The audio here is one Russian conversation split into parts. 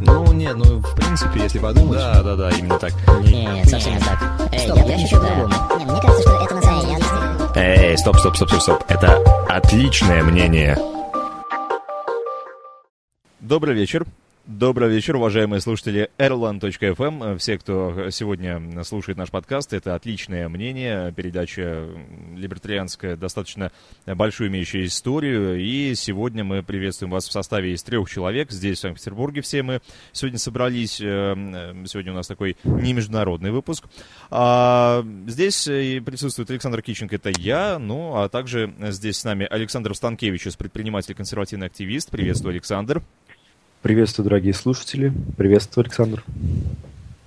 Ну, нет, ну, в принципе, если подумать... Да, да, да, именно так. Нет, совсем не так. Эй, я, я по-другому. Не, мне кажется, что это на самом деле Эй, стоп, стоп, стоп, стоп, стоп. Это отличное мнение. Добрый вечер. Добрый вечер, уважаемые слушатели Erlan.fm. Все, кто сегодня слушает наш подкаст, это отличное мнение, передача либертарианская, достаточно большую имеющая историю. И сегодня мы приветствуем вас в составе из трех человек. Здесь, в Санкт-Петербурге, все мы сегодня собрались. Э, Сегодня у нас такой не международный выпуск. А здесь присутствует Александр Киченко, это я. Ну, а также здесь с нами Александр Станкевич, предприниматель, консервативный активист. Приветствую, Александр. Приветствую, дорогие слушатели. Приветствую, Александр.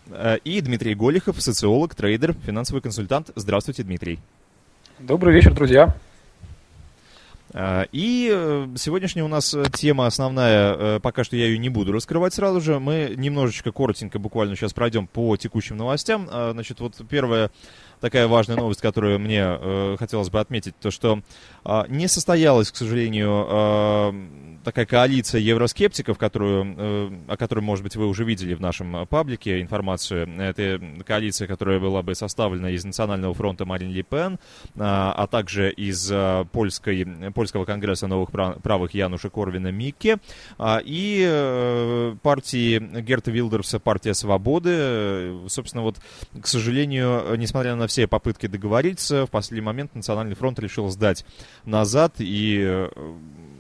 Э, И Дмитрий Голихов, социолог, трейдер, финансовый консультант. Здравствуйте, Дмитрий. Добрый вечер, друзья. Э, И э, сегодняшняя у нас тема основная, пока что я ее не буду раскрывать сразу же. Мы немножечко коротенько буквально сейчас пройдем по текущим новостям. Значит, вот первая такая важная новость, которую мне э, хотелось бы отметить, то что а, не состоялась, к сожалению, а, такая коалиция евроскептиков, которую, э, о которой, может быть, вы уже видели в нашем э, паблике информацию. Это коалиция, которая была бы составлена из Национального фронта Марин Ли Пен, а, а также из а, польской, польского конгресса новых прав- правых Януша Корвина Микке а, и э, партии Герта Вилдерса «Партия свободы». Э, Собственно, вот, к сожалению, несмотря на все попытки договориться, в последний момент Национальный фронт решил сдать назад и э,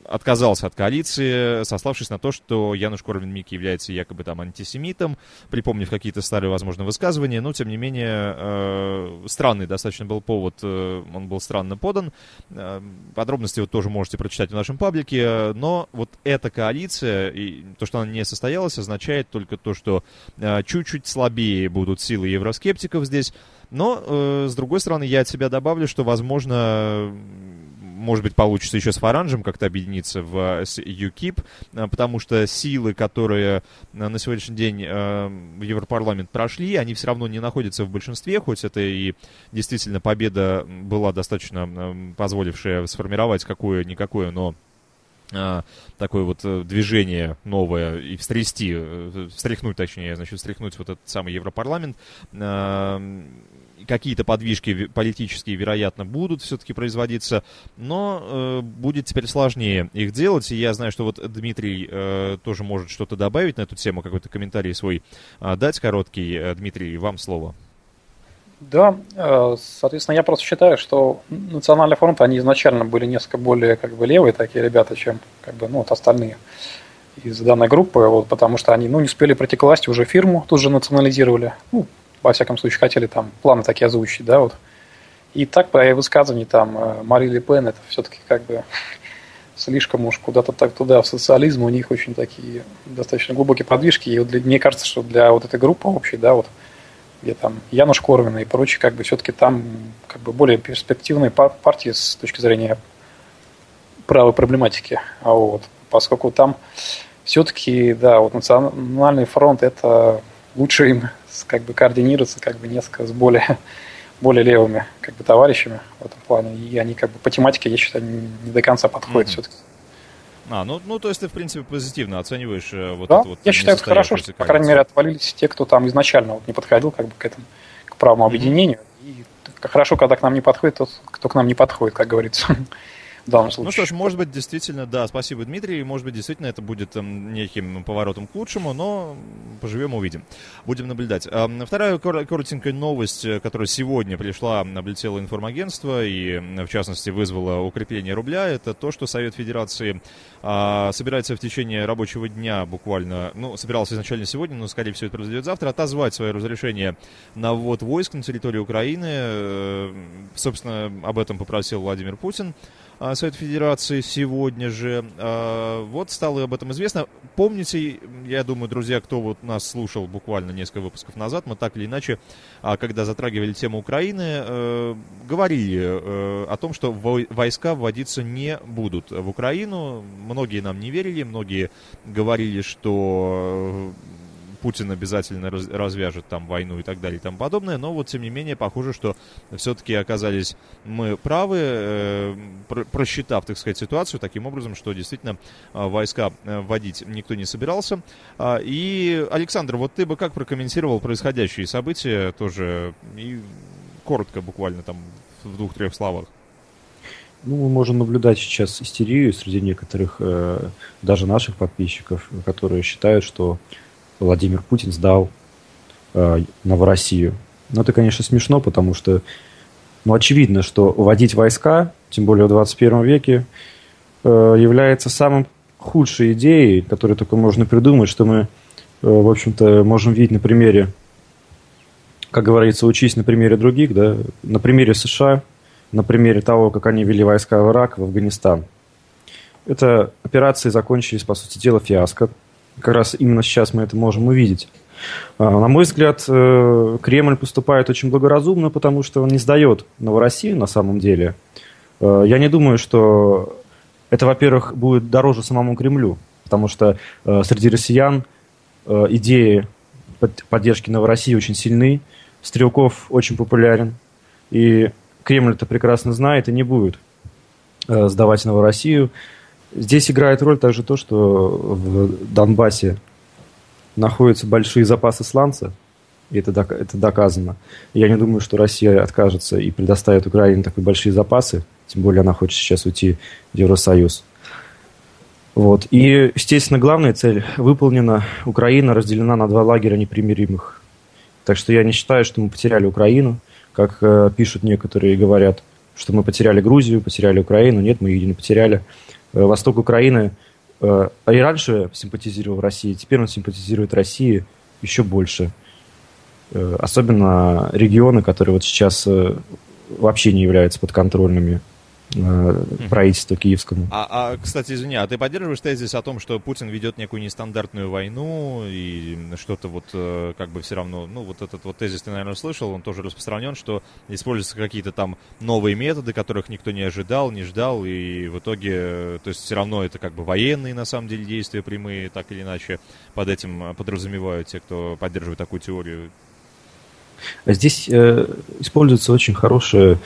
отказался от коалиции, сославшись на то, что Януш Корвин-Микки является якобы там антисемитом, припомнив какие-то старые, возможно, высказывания, но, тем не менее, э, странный достаточно был повод, э, он был странно подан. Э, подробности вы тоже можете прочитать в нашем паблике, но вот эта коалиция, и то, что она не состоялась, означает только то, что э, чуть-чуть слабее будут силы евроскептиков здесь, но, э, с другой стороны, я от себя добавлю, что, возможно, может быть, получится еще с Фаранжем как-то объединиться в с ЮКИП, э, потому что силы, которые э, на сегодняшний день э, в Европарламент прошли, они все равно не находятся в большинстве, хоть это и действительно победа была достаточно э, позволившая сформировать какое-никакое, но такое вот э, движение новое и встрясти, э, встряхнуть, точнее, значит, встряхнуть вот этот самый Европарламент. Какие-то подвижки ви- политические, вероятно, будут все-таки производиться, но э, будет теперь сложнее их делать. И я знаю, что вот Дмитрий э, тоже может что-то добавить на эту тему, какой-то комментарий свой а, дать короткий. Э, Дмитрий, вам слово. Да, э, соответственно, я просто считаю, что Национальный фронт, они изначально были несколько более как бы левые такие ребята, чем как бы, ну, вот остальные из данной группы, вот, потому что они ну, не успели прийти к власти, уже фирму тут же национализировали, ну, во всяком случае, хотели там планы такие озвучить, да, вот. И так по высказыванию там э, Мари Ле Пен, это все-таки как бы слишком уж куда-то так туда, в социализм, у них очень такие достаточно глубокие подвижки, и вот для- мне кажется, что для вот этой группы общей, да, вот, где там Януш Корвин и прочие, как бы все-таки там как бы более перспективные пар- партии с точки зрения правой проблематики. А вот, поскольку там все-таки, да, вот национальный фронт это лучше им как бы координироваться как бы несколько с более, более левыми как бы товарищами в этом плане. И они как бы по тематике, я считаю, не не до конца подходят Мгм. все-таки. А, ну, ну, то есть ты, в принципе, позитивно оцениваешь э, вот Да, это вот я считаю, это хорошо, что, по крайней мере, отвалились те, кто там изначально вот не подходил как бы к этому, к правому объединению. И хорошо, когда к нам не подходит тот, кто к нам не подходит, как говорится, в данном случае. Ну что ж, может быть, действительно, да, спасибо, Дмитрий. Может быть, действительно, это будет эм, неким поворотом к лучшему, но поживем увидим. Будем наблюдать. Эм, Вторая кор- коротенькая новость, э, которая сегодня пришла, облетела информагентство и, в частности, вызвала укрепление рубля, это то, что Совет Федерации а, собирается в течение рабочего дня буквально, ну, собирался изначально сегодня, но, скорее всего, это произойдет завтра, отозвать свое разрешение на ввод войск на территорию Украины. Э, Собственно, об этом попросил Владимир Путин. А, Совет Федерации сегодня же. А, Вот стало об этом известно. Помните, я думаю, друзья, кто вот нас слушал буквально несколько выпусков назад, мы так или иначе, а, когда затрагивали тему Украины, э, говорили э, о том, что вой- войска вводиться не будут в Украину. Многие нам не верили, многие говорили, что э, Путин обязательно раз- развяжет там войну и так далее и тому подобное, но вот тем не менее похоже, что все-таки оказались мы правы, э, про- просчитав, так сказать, ситуацию таким образом, что действительно э, войска э, вводить никто не собирался. А, И, Александр, вот ты бы как прокомментировал происходящие события тоже и коротко буквально там в двух-трех словах? Ну, мы можем наблюдать сейчас истерию среди некоторых, э, даже наших подписчиков, которые считают, что Владимир Путин сдал э, Новороссию. Но это, конечно, смешно, потому что, ну, очевидно, что вводить войска, тем более в 21 веке, э, является самым худшей идеей, которую только можно придумать, что мы, э, в общем-то, можем видеть на примере, как говорится, учись на примере других, да, на примере США, на примере того, как они вели войска в Ирак, в Афганистан. Это операции закончились, по сути дела, фиаско. Как раз именно сейчас мы это можем увидеть. А, На мой взгляд, э, Кремль поступает очень благоразумно, потому что он не сдает Новороссию на самом деле. Э, Я не думаю, что это, во-первых, будет дороже самому Кремлю, потому что э, среди россиян идеи под- поддержки Новороссии очень сильны, Стрелков очень популярен, и Кремль это прекрасно знает и не будет сдавать Новороссию. Здесь играет роль также то, что в Донбассе находятся большие запасы сланца, и это, док- это доказано. Я не думаю, что Россия откажется и предоставит Украине такие большие запасы, тем более она хочет сейчас уйти в Евросоюз. Вот. И, естественно, главная цель выполнена. Украина разделена на два лагеря непримиримых. Так что я не считаю, что мы потеряли Украину, как э, пишут некоторые и говорят, что мы потеряли Грузию, потеряли Украину. Нет, мы ее не потеряли. Э, Восток Украины э, и раньше симпатизировал России, теперь он симпатизирует России еще больше. Э, особенно регионы, которые вот сейчас вообще не являются подконтрольными правительству киевскому. А, а, кстати, извини, а ты поддерживаешь тезис о том, что Путин ведет некую нестандартную войну и что-то вот э, как бы все равно, ну вот этот вот тезис ты, наверное, слышал, он тоже распространен, что используются какие-то там новые методы, которых никто не ожидал, не ждал, и в итоге, э, то есть все равно это как бы военные на самом деле действия прямые, так или иначе под этим э, подразумевают те, кто поддерживает такую теорию. Здесь э, используется очень хорошая,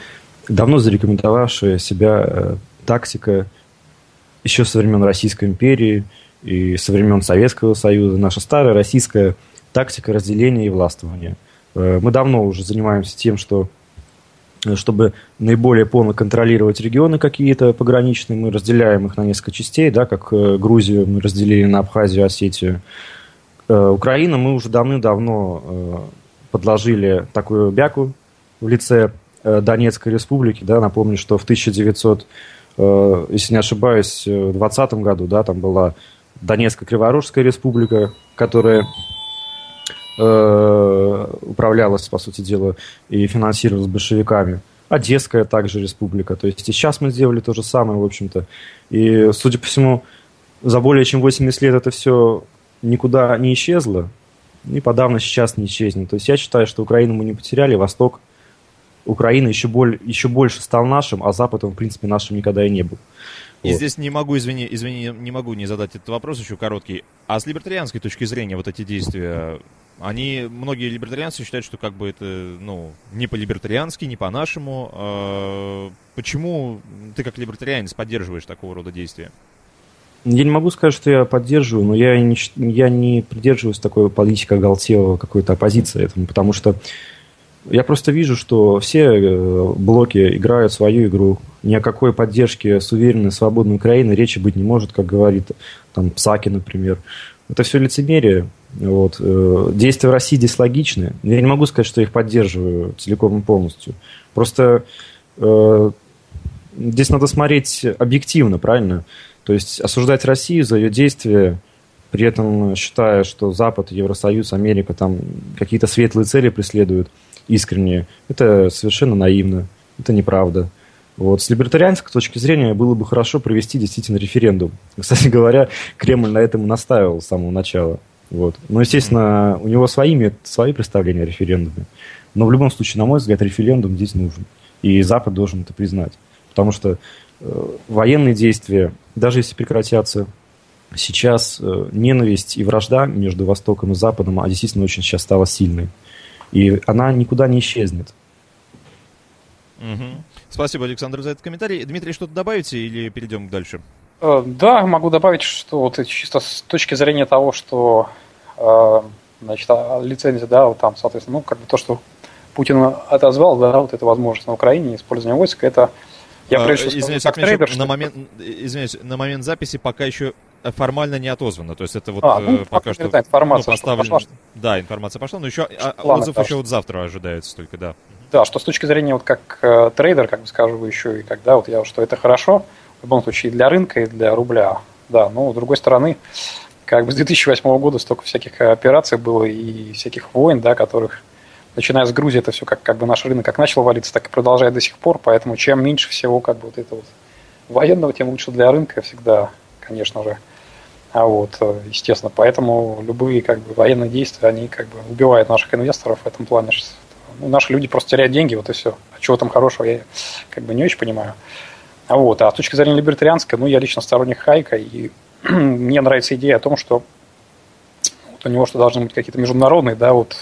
давно зарекомендовавшая себя э, тактика еще со времен Российской империи и со времен Советского Союза, наша старая российская тактика разделения и властвования. Э, мы давно уже занимаемся тем, что э, чтобы наиболее полно контролировать регионы какие-то пограничные, мы разделяем их на несколько частей, да, как Грузию мы разделили на Абхазию, Осетию. Украина мы уже давным-давно подложили такую бяку в лице Донецкой республики, да, напомню, что в 1900, э, если не ошибаюсь, э, в 20 году, да, там была Донецкая Криворожская республика, которая э, управлялась, по сути дела, и финансировалась большевиками. Одесская также республика. То есть и сейчас мы сделали то же самое, в общем-то. И, судя по всему, за более чем 80 лет это все никуда не исчезло, и подавно сейчас не исчезнет. То есть я считаю, что Украину мы не потеряли, Восток Украины еще, боль, еще больше стал нашим, а Запад он, в принципе, нашим никогда и не был. И Вот. здесь не могу, извини, извини, не могу не задать этот вопрос еще короткий. А с либертарианской точки зрения вот эти действия, они, многие либертарианцы считают, что как бы это, ну, не по-либертариански, не по-нашему. А Почему ты как либертарианец поддерживаешь такого рода действия? Я не могу сказать, что я поддерживаю, но я не, я не придерживаюсь такой политики оголтелого какой-то оппозиции этому, потому что я просто вижу, что все э, блоки играют свою игру. Ни о какой поддержке с уверенной, свободной Украины речи быть не может, как говорит там Псаки, например. Это все лицемерие. Вот. Э, Действия в России здесь логичны. Я не могу сказать, что я их поддерживаю целиком и полностью. Просто э, здесь надо смотреть объективно, правильно? То есть осуждать Россию за ее действия, при этом считая, что Запад, Евросоюз, Америка там какие-то светлые цели преследуют искренне, это совершенно наивно, это неправда. Вот. С либертарианской точки зрения было бы хорошо провести действительно референдум. Кстати говоря, Кремль на этом и настаивал с самого начала. Вот. Но, естественно, у него свои, свои представления о референдуме. Но в любом случае, на мой взгляд, референдум здесь нужен. И Запад должен это признать. Потому что э, военные действия, даже если прекратятся, сейчас э, ненависть и вражда между Востоком и Западом, а действительно очень сейчас стала сильной. И она никуда не исчезнет. Угу. Спасибо, Александр, за этот комментарий. Дмитрий, что-то добавите или перейдем дальше? Э, да, могу добавить, что вот чисто с точки зрения того, что э, значит, а, лицензия, да, вот там, соответственно, ну, как бы то, что Путин отозвал, да, вот эту возможность на Украине использования войск, это я а, прежде всего извиняюсь, как трейдер, на момент, извиняюсь, на момент записи пока еще формально не отозвано. То есть это вот а, ну, э, пока что информация ну, поставлен... пошла. Да, информация пошла, но еще а, отзыв еще вот завтра ожидается только, да. Да, что с точки зрения вот как э, трейдер, как бы скажу еще и когда вот я, что это хорошо, в любом случае и для рынка, и для рубля. Да, но с другой стороны, как бы с 2008 года столько всяких операций было и всяких войн, да, которых, начиная с Грузии, это все как, как бы наш рынок как начал валиться, так и продолжает до сих пор, поэтому чем меньше всего как бы вот это вот военного, тем лучше для рынка всегда, конечно же. А вот, э, естественно, поэтому любые как бы военные действия, они как бы убивают наших инвесторов в этом плане, ну, наши люди просто теряют деньги, вот и все. А чего там хорошего, я как бы не очень понимаю. А вот, а с точки зрения либертарианской, ну, я лично сторонник Хайка, и мне нравится идея о том, что вот у него что должны быть какие-то международные, да, вот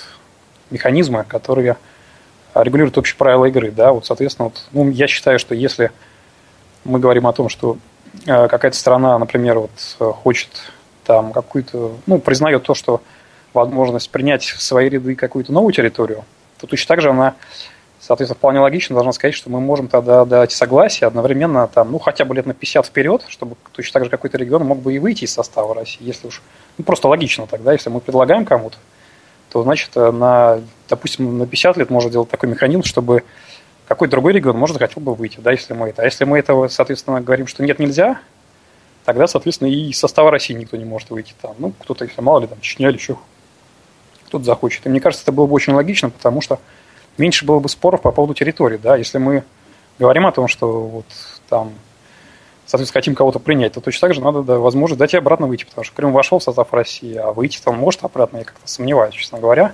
механизмы, которые регулируют общие правила игры, да, вот, соответственно, вот, ну, я считаю, что если мы говорим о том, что какая-то страна, например, вот хочет там какую-то, ну, признает то, что возможность принять в свои ряды какую-то новую территорию, то точно так же она, соответственно, вполне логично должна сказать, что мы можем тогда дать согласие одновременно, там, ну, хотя бы лет на 50 вперед, чтобы точно так же какой-то регион мог бы и выйти из состава России, если уж, ну, просто логично тогда, если мы предлагаем кому-то, то, значит, на, допустим, на 50 лет можно делать такой механизм, чтобы какой-то другой регион может хотел бы выйти, да, если мы это. А если мы этого, соответственно, говорим, что нет, нельзя, тогда, соответственно, и из состава России никто не может выйти там. Ну, кто-то, если мало ли, там, Чечня или еще кто-то захочет. И мне кажется, это было бы очень логично, потому что меньше было бы споров по поводу территории, да, если мы говорим о том, что вот там, соответственно, хотим кого-то принять, то точно так же надо да, возможность дать и обратно выйти, потому что Крым вошел в состав России, а выйти там может обратно, я как-то сомневаюсь, честно говоря.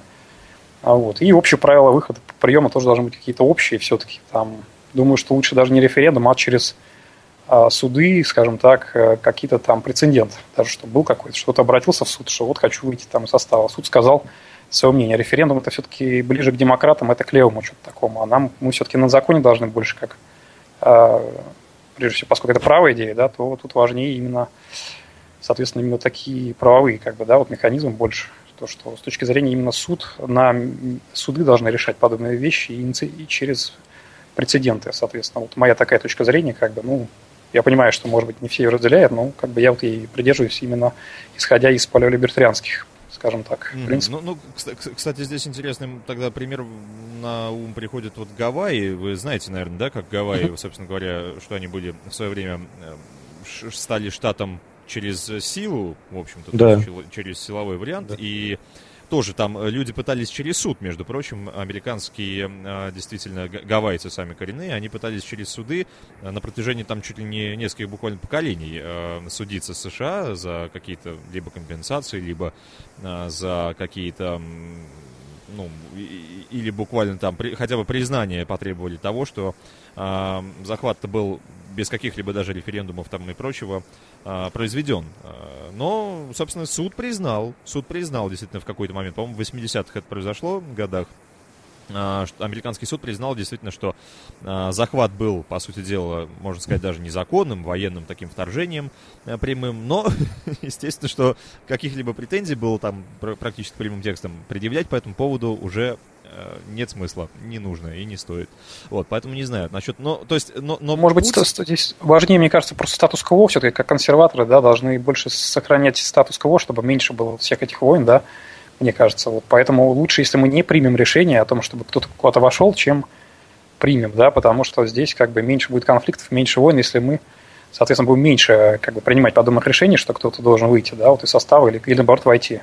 А вот. И общие правила выхода приема тоже должны быть какие-то общие все-таки. Там, думаю, что лучше даже не референдум, а через а, суды, скажем так, э, какие-то там прецеденты. Даже что был какой-то, что-то обратился в суд, что вот хочу выйти там из состава. Суд сказал, свое мнение. Референдум это все-таки ближе к демократам, это к левому что-то такому. А нам мы все-таки на законе должны больше как, э, прежде всего, поскольку это правая идея, да, то тут важнее именно, соответственно, именно такие правовые, как бы, да, вот механизмы больше. То, что с точки зрения именно суд, на суды должны решать подобные вещи и, и через прецеденты, соответственно. Вот моя такая точка зрения, как бы, ну, я понимаю, что, может быть, не все ее разделяют, но как бы я вот и придерживаюсь именно исходя из палеолибертарианских скажем так. Mm-hmm. принципе. Ну, ну, кстати, здесь интересный тогда пример на ум приходит вот Гавайи. Вы знаете, наверное, да, как Гавайи, mm-hmm. собственно говоря, что они были в свое время э, стали штатом через силу, в общем-то, да. через силовой вариант. Да. И тоже там э, люди пытались через суд, между прочим, американские э, действительно гавайцы сами коренные, они пытались через суды э, на протяжении там чуть ли не нескольких буквально поколений судиться с США за какие-то либо компенсации, либо за какие-то ну, или буквально там при, хотя бы признание потребовали того, что э, захват-то был без каких-либо даже референдумов там и прочего э, произведен. Но, собственно, суд признал, суд признал действительно в какой-то момент, по-моему, в 80-х это произошло годах, а, американский суд признал действительно, что а, захват был, по сути дела, можно сказать, даже незаконным, военным таким вторжением а, прямым, но, естественно, что каких-либо претензий было там практически прямым текстом предъявлять по этому поводу уже Э, нет смысла, не нужно и не стоит. Вот, поэтому не знаю насчет, но, то есть, но, но может путь... быть, здесь важнее, мне кажется, просто статус-кво все-таки, как консерваторы, да, должны больше сохранять статус-кво, чтобы меньше было всех этих войн, да, мне кажется, вот, поэтому лучше, если мы не примем решение о том, чтобы кто-то куда-то вошел, чем примем, да, потому что здесь как бы меньше будет конфликтов, меньше войн, если мы, соответственно, будем меньше как бы принимать подобных решений, что кто-то должен выйти, да, вот из состава или, или наоборот войти.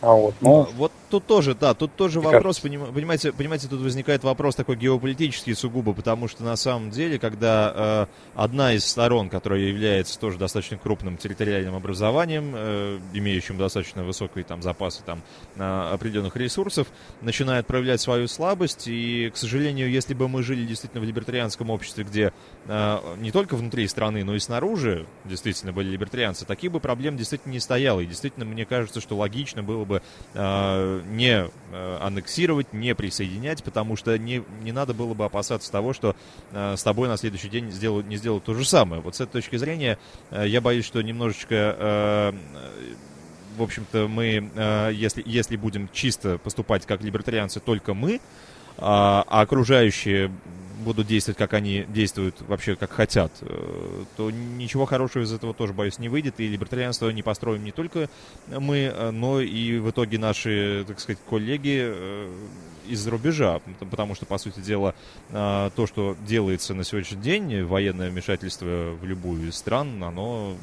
А вот, ну... Вот тут тоже, да, тут тоже Мне вопрос, кажется. поним- понимаете, понимаете, тут возникает вопрос такой геополитический сугубо, потому что на самом деле, когда э, одна из сторон, которая является тоже достаточно крупным территориальным образованием, э, имеющим достаточно высокие там запасы там э, определенных ресурсов, начинает проявлять свою слабость, и, к сожалению, если бы мы жили действительно в либертарианском обществе, где э, не только внутри страны, но и снаружи действительно были либертарианцы, таких бы проблем действительно не стояло, и действительно мне кажется, что логично было бы э, не э, аннексировать, не присоединять, потому что не, не надо было бы опасаться того, что э, с тобой на следующий день сделают, не сделают то же самое. Вот с этой точки зрения э, я боюсь, что немножечко, в общем-то, мы, если, если будем чисто поступать как либертарианцы, только мы, а, а окружающие будут действовать, как они действуют, вообще как хотят, э, то ничего хорошего из этого тоже, боюсь, не выйдет. И либертарианство не построим не только мы, э, но и в итоге наши, так сказать, коллеги э, из-за рубежа. Потому что, по сути дела, э, то, что делается на сегодняшний день, военное вмешательство в любую из стран, оно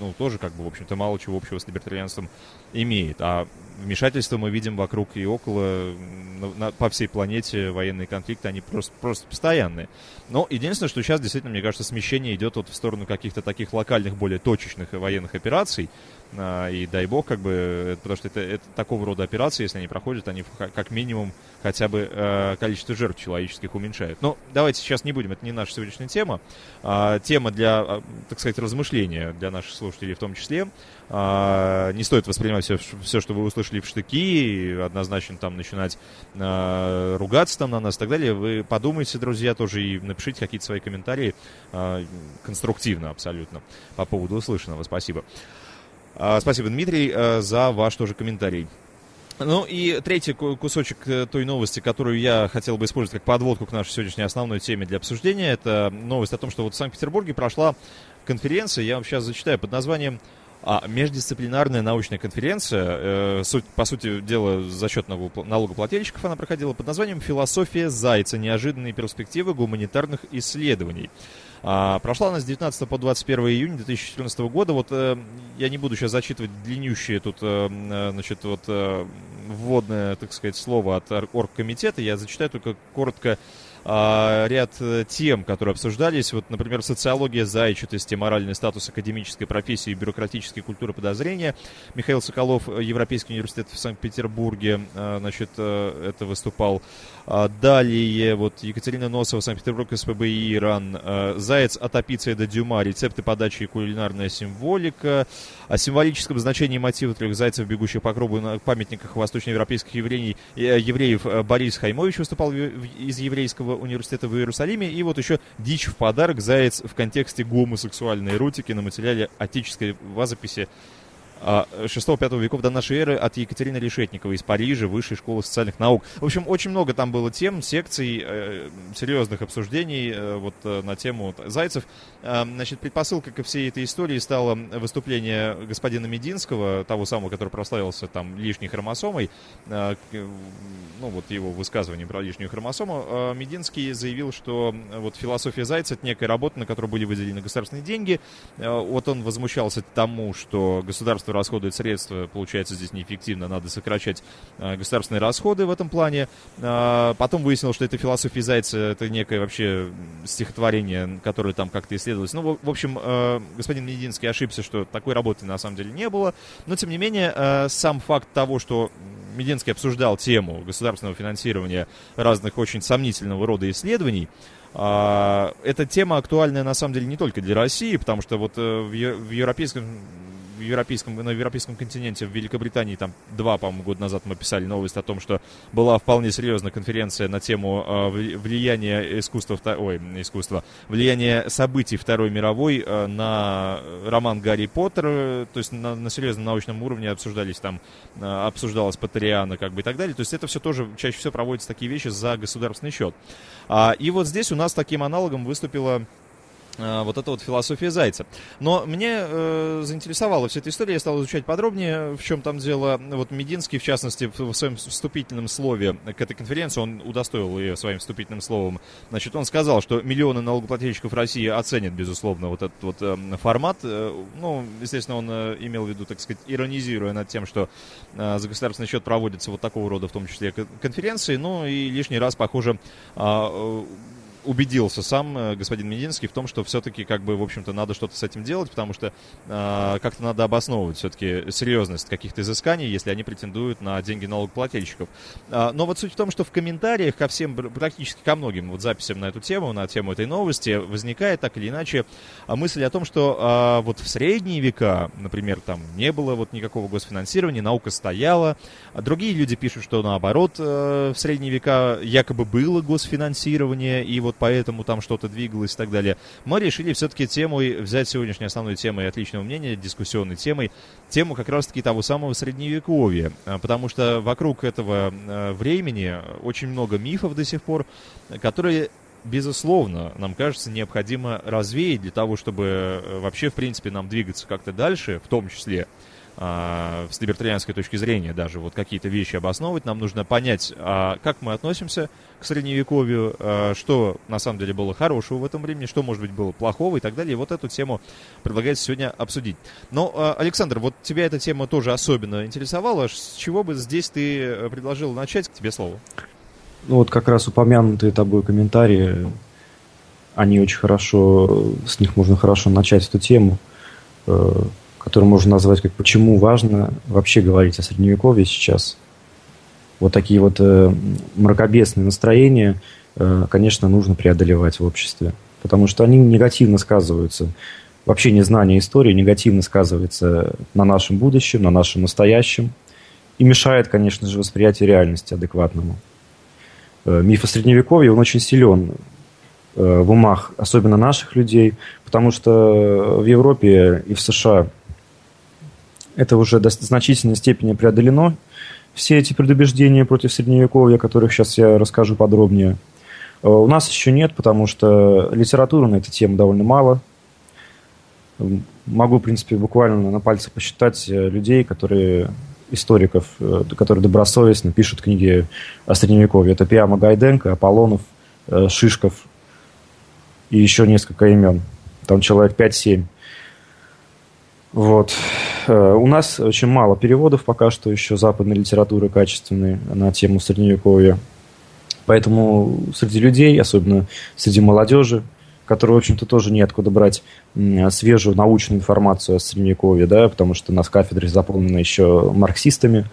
ну, тоже, как бы, в общем-то, мало чего общего с либертарианством имеет. А вмешательства мы видим вокруг и около, на- на- по всей планете военные конфликты, они просто, просто постоянные. Но единственное, что сейчас действительно, мне кажется, смещение идет вот в сторону каких-то таких локальных, более точечных военных операций. А, И дай бог, как бы, это- потому что это, это такого рода операции, если они проходят, они как минимум хотя бы э, количество жертв человеческих уменьшают. Но давайте сейчас не будем, это не наша сегодняшняя тема. А, тема для, а, так сказать, размышления для наших слушателей в том числе. А, не стоит воспринимать все, все, что вы услышали в штыки, и однозначно там начинать а, ругаться там на нас и так далее. Вы подумайте, друзья, тоже и напишите какие-то свои комментарии а, конструктивно абсолютно по поводу услышанного. Спасибо. А, Спасибо, Дмитрий, э, за ваш тоже комментарий. Ну и третий ку- кусочек э, той новости, которую я хотел бы использовать как подводку к нашей сегодняшней основной теме для обсуждения, это новость о том, что вот в Санкт-Петербурге прошла конференция, я вам сейчас зачитаю, под названием а, междисциплинарная научная конференция, э, суть, по сути дела, за счет налогопл- налогоплательщиков она проходила под названием «Философия Зайца. Неожиданные перспективы гуманитарных исследований». А, прошла она с 19 по 21 июня 2014 года. Вот э, я не буду сейчас зачитывать длиннющие тут, э, э, значит, вот э, вводное, так сказать, слово от ор- оргкомитета. Я зачитаю только коротко а, ряд э, тем, которые обсуждались. Вот, например, социология зайчатости, моральный статус академической профессии, бюрократические культуры подозрения. Михаил Соколов, Европейский университет в Санкт-Петербурге, э, значит, это выступал. А, Далее, вот Екатерина Носова, Санкт-Петербург, СПБИ, Иран. Э, Заяц от Апиция до Дюма, рецепты подачи и кулинарная символика. О символическом значении мотива трех зайцев, бегущих по кругу на памятниках восточноевропейских евреев, евреев э, Борис Хаймович выступал из еврейского университета в Иерусалиме. И вот еще дичь в подарок, заяц в контексте гомосексуальной эротики на материале отеческой вазописи 6-5 веков до нашей эры от Екатерины Решетниковой из Парижа, Высшей школы социальных наук. В общем, очень много там было тем, секций, э, серьезных обсуждений э, вот э, на тему зайцев. Э, значит, предпосылкой ко всей этой истории стало выступление господина Мединского, того самого, который прославился там лишней хромосомой, ну вот его высказывание про лишнюю хромосому. Э, Мединский заявил, что вот философия зайца это некая работа, на которую были выделены государственные деньги. Вот он возмущался тому, что государство расходует средства, получается здесь неэффективно, надо сокращать э, государственные расходы в этом плане. Э, Потом выяснилось, что эта философия Зайца это некое вообще стихотворение, которое там как-то исследовалось. Ну, в общем, э, господин Мединский ошибся, что такой работы на самом деле не было. Но, тем не менее, э, сам факт того, что Мединский обсуждал тему государственного финансирования разных очень сомнительного рода исследований, а, эта тема актуальная на самом деле не только для России, потому что вот в европейском в европейском, на европейском континенте, в Великобритании, там два, по-моему, года назад мы писали новость о том, что была вполне серьезная конференция на тему э, вли- влияния искусства, ой, искусства, влияния событий Второй мировой э, на роман Гарри Поттер, э, то есть на, на серьезном научном уровне обсуждались там, э, обсуждалась Патриана, как бы и так далее, то есть это все тоже, чаще всего проводятся такие вещи за государственный счет. А, и вот здесь у нас таким аналогом выступила вот это вот философия Зайца. Но мне э, заинтересовала вся эта история, я стал изучать подробнее, в чем там дело. Вот Мединский, в частности, в, в своем вступительном слове к этой конференции, он удостоил ее своим вступительным словом, значит, он сказал, что миллионы налогоплательщиков России оценят, безусловно, вот этот вот э, формат. Э, ну, естественно, он э, имел в виду, так сказать, иронизируя над тем, что э, за государственный счет проводятся вот такого рода, в том числе, конференции, ну и лишний раз, похоже, э, убедился сам э, господин Мединский в том, что все-таки, как бы, в общем-то, надо что-то с этим делать, потому что э, как-то надо обосновывать все-таки серьезность каких-то изысканий, если они претендуют на деньги налогоплательщиков. Э, но вот суть в том, что в комментариях ко всем, практически ко многим вот записям на эту тему, на тему этой новости, возникает так или иначе мысль о том, что э, вот в средние века, например, там не было вот никакого госфинансирования, наука стояла, а другие люди пишут, что наоборот, э, в средние века якобы было госфинансирование, и вот вот поэтому там что-то двигалось и так далее. Мы решили все-таки темой взять сегодняшней основной темой отличного мнения, дискуссионной темой, тему как раз-таки того самого средневековья, а, потому что вокруг этого а, времени очень много мифов до сих пор, которые безусловно, нам кажется, необходимо развеять для того, чтобы э, вообще, в принципе, нам двигаться как-то дальше, в том числе а, с либертарианской точки зрения даже вот какие-то вещи обосновывать, нам нужно понять, а, как мы относимся к средневековью, а, что на самом деле было хорошего в этом времени, что, может быть, было плохого и так далее. И вот эту тему предлагается сегодня обсудить. Но, Александр, вот тебя эта тема тоже особенно интересовала. С чего бы здесь ты э, предложил начать? К тебе слово. Ну вот как раз упомянутые тобой комментарии, они очень хорошо, с них можно хорошо начать эту тему э, который можно назвать как «Почему важно вообще говорить о Средневековье сейчас?» Вот такие вот э, мракобесные настроения, э, конечно, нужно преодолевать в обществе, потому что они негативно сказываются. Вообще незнание истории негативно сказывается на нашем будущем, на нашем настоящем и мешает, конечно же, восприятию реальности адекватному. Э, миф о Средневековье, он очень силен э, в умах, особенно наших людей, потому что в Европе и в США – это уже до значительной степени преодолено. Все эти предубеждения против Средневековья, о которых сейчас я расскажу подробнее. Э, у нас еще нет, потому что литературы на эту тему довольно мало. Могу, в принципе, буквально на пальцах посчитать э, людей, которые историков, э, которые добросовестно пишут книги о Средневековье. Это Пиама Гайденко, Аполлонов, Шишков и еще несколько имен. Там человек 5-7. Вот. Э, у нас очень мало переводов пока что еще западной литературы качественной на тему Средневековья. Поэтому среди людей, особенно среди молодежи, которой, в общем-то, тоже неоткуда брать свежую научную информацию о Средневековье, да, потому что у нас кафедра заполнена еще марксистами,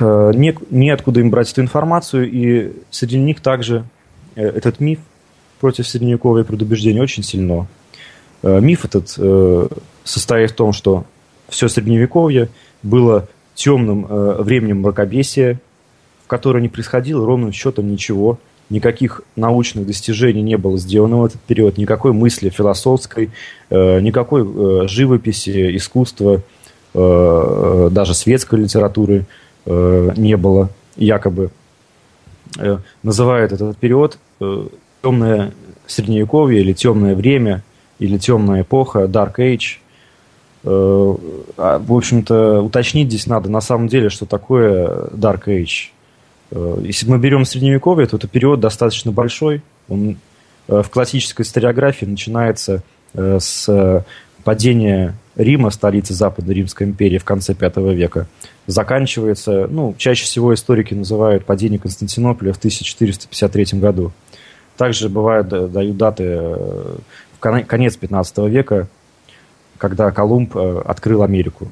э, не, неоткуда им брать эту информацию, и среди них также э, этот миф против Средневековья предубеждение очень сильно. Э, миф этот э, состоит в том, что все Средневековье было темным э, временем мракобесия, в которое не происходило ровным счетом ничего, никаких научных достижений не было сделано в этот период, никакой мысли философской, никакой живописи, искусства, даже светской литературы не было, якобы. Называют этот период темное средневековье или темное время – или темная эпоха, Dark Age. Э, а, в общем-то, уточнить здесь надо на самом деле, что такое Dark Age. Э, если мы берем средневековье, то это период достаточно большой. Он э, в классической историографии начинается с падения Рима, столицы Западной Римской империи в конце V века, заканчивается, ну, чаще всего историки называют падение Константинополя в 1453 году. Также бывают, дают даты конец 15 века, когда Колумб э, открыл Америку.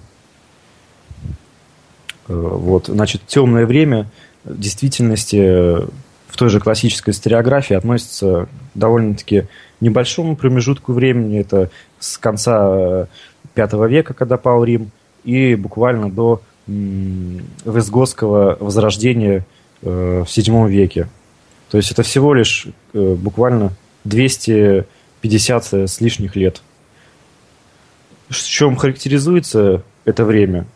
Э, вот, значит, темное время в действительности э, в той же классической историографии относится довольно-таки небольшому промежутку времени. Это с конца V века, когда пал Рим, и буквально до Вестготского возрождения в VII веке. То есть это всего лишь буквально 200 50 с лишних лет. В чем характеризуется это время?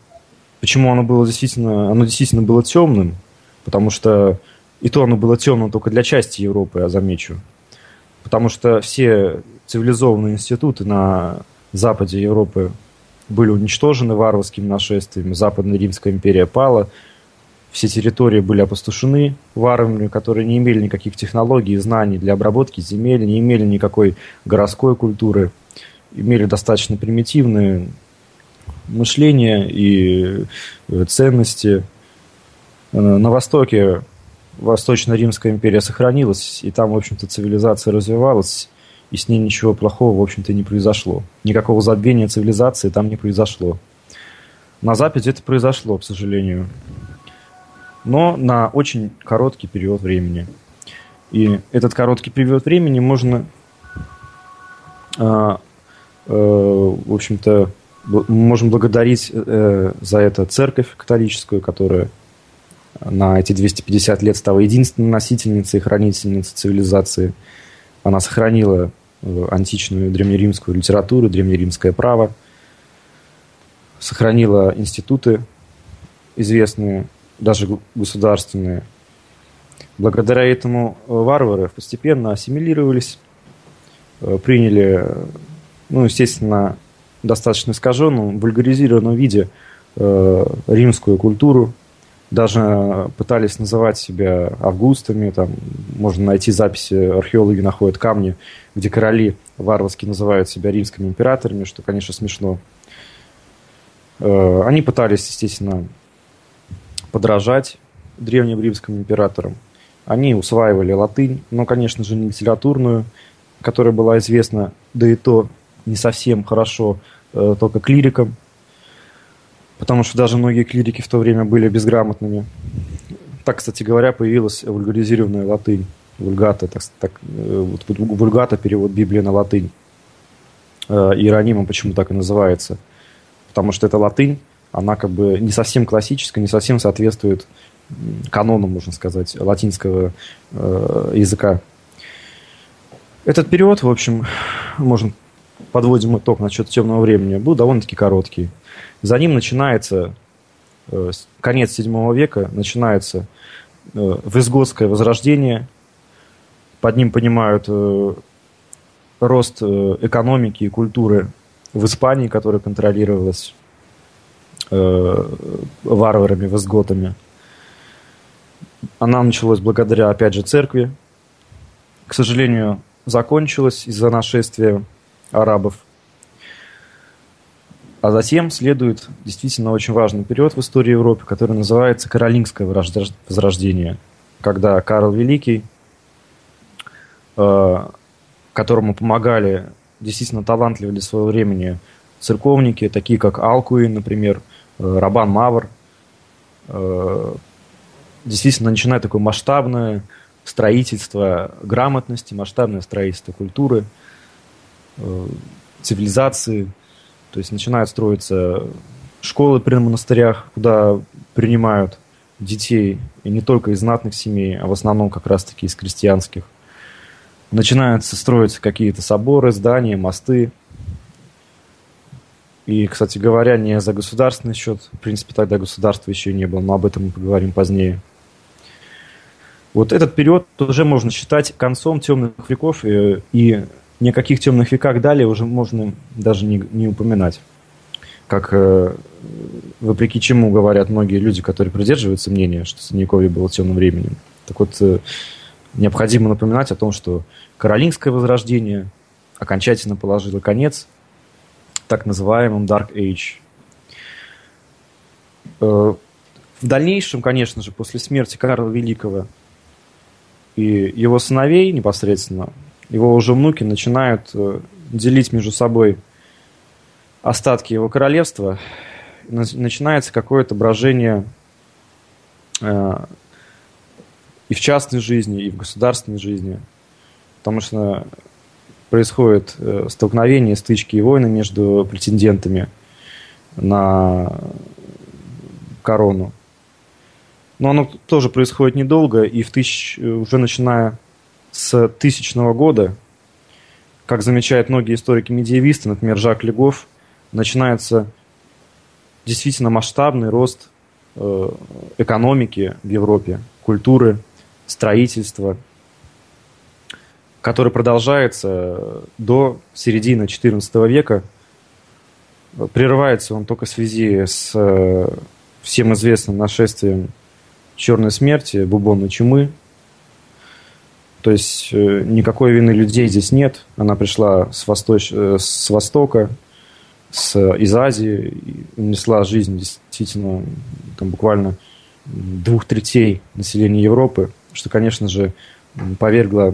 Почему оно было действительно, оно действительно было темным? Потому что и то оно было темным только для части Европы, я замечу. потому что все цивилизованные институты на западе Европы были уничтожены варварскими нашествиями, Западная Римская империя пала, все территории были опустошены варварами, которые не имели никаких технологий и знаний для обработки земель, не имели никакой городской культуры, имели достаточно примитивные мышление и э, ценности. Э, на Востоке Восточно-Римская империя сохранилась, и там, в общем-то, цивилизация развивалась, и с ней ничего плохого, в общем-то, не произошло. Никакого забвения цивилизации там не произошло. На Западе это произошло, к сожалению. Но на очень короткий период времени. И этот короткий период времени можно, э, э, в общем-то, можем благодарить э, за это церковь католическую, которая на эти 250 лет стала единственной носительницей и хранительницей цивилизации. Она сохранила э, античную древнеримскую литературу, древнеримское право, сохранила институты известные, даже государственные. Благодаря этому варвары постепенно ассимилировались, э, приняли, ну, естественно, достаточно искаженном, вульгаризированном виде э, римскую культуру. Даже пытались называть себя августами. Там можно найти записи, археологи находят камни, где короли варварски называют себя римскими императорами, что, конечно, смешно. Э, они пытались, естественно, подражать древним римским императорам. Они усваивали латынь, но, конечно же, не литературную, которая была известна, да и то не совсем хорошо Э, только клирикам, потому что даже многие клирики в то время были безграмотными. Так, кстати говоря, появилась вульгаризированная латынь, вульгата, так, так, э, вот, вульгата перевод Библии на латынь. Э, Иеронимом почему так и называется? Потому что эта латынь, она как бы не совсем классическая, не совсем соответствует канону, можно сказать, латинского э, языка. Этот период, в общем, можно подводим итог насчет темного времени, был довольно-таки короткий. За ним начинается э, конец седьмого века, начинается э, Визготское возрождение. Под ним понимают э, рост э, экономики и культуры в Испании, которая контролировалась э, варварами, визготами. Она началась благодаря, опять же, церкви. К сожалению, закончилась из-за нашествия арабов. А затем следует действительно очень важный период в истории Европы, который называется Каролингское возрождение, когда Карл Великий, э, которому помогали действительно талантливые для своего времени церковники, такие как Алкуин, например, Рабан Мавр, э, действительно начинает такое масштабное строительство грамотности, масштабное строительство культуры – Э, цивилизации. То есть начинают строиться школы при монастырях, куда принимают детей, и не только из знатных семей, а в основном как раз-таки из крестьянских. Начинаются строиться какие-то соборы, здания, мосты. И, кстати говоря, не за государственный счет. В принципе, тогда государства еще не было, но об этом мы поговорим позднее. Вот этот период уже можно считать концом темных веков и, и ни о каких темных веках далее уже можно даже не, не упоминать. Как э, вопреки чему говорят многие люди, которые придерживаются мнения, что Средневековье было темным временем. Так вот, э, необходимо напоминать о том, что Каролинское возрождение окончательно положило конец так называемым Dark Age. Э, в дальнейшем, конечно же, после смерти Карла Великого и его сыновей непосредственно, его уже внуки начинают э, делить между собой остатки его королевства, начинается какое-то брожение э, и в частной жизни, и в государственной жизни, потому что происходит э, столкновение, стычки и войны между претендентами на корону. Но оно тоже происходит недолго, и в тысяч, уже начиная с тысячного года, как замечают многие историки-медиевисты, например, Жак Легов, начинается действительно масштабный рост э, экономики в Европе, культуры, строительства. Который продолжается до середины XIV века. Прерывается он только в связи с э, всем известным нашествием черной смерти, бубонной чумы. То есть э, никакой вины людей здесь нет. Она пришла с, восточ... Э, с востока, с... из Азии, и унесла жизнь действительно там, буквально двух третей населения Европы, что, конечно же, повергло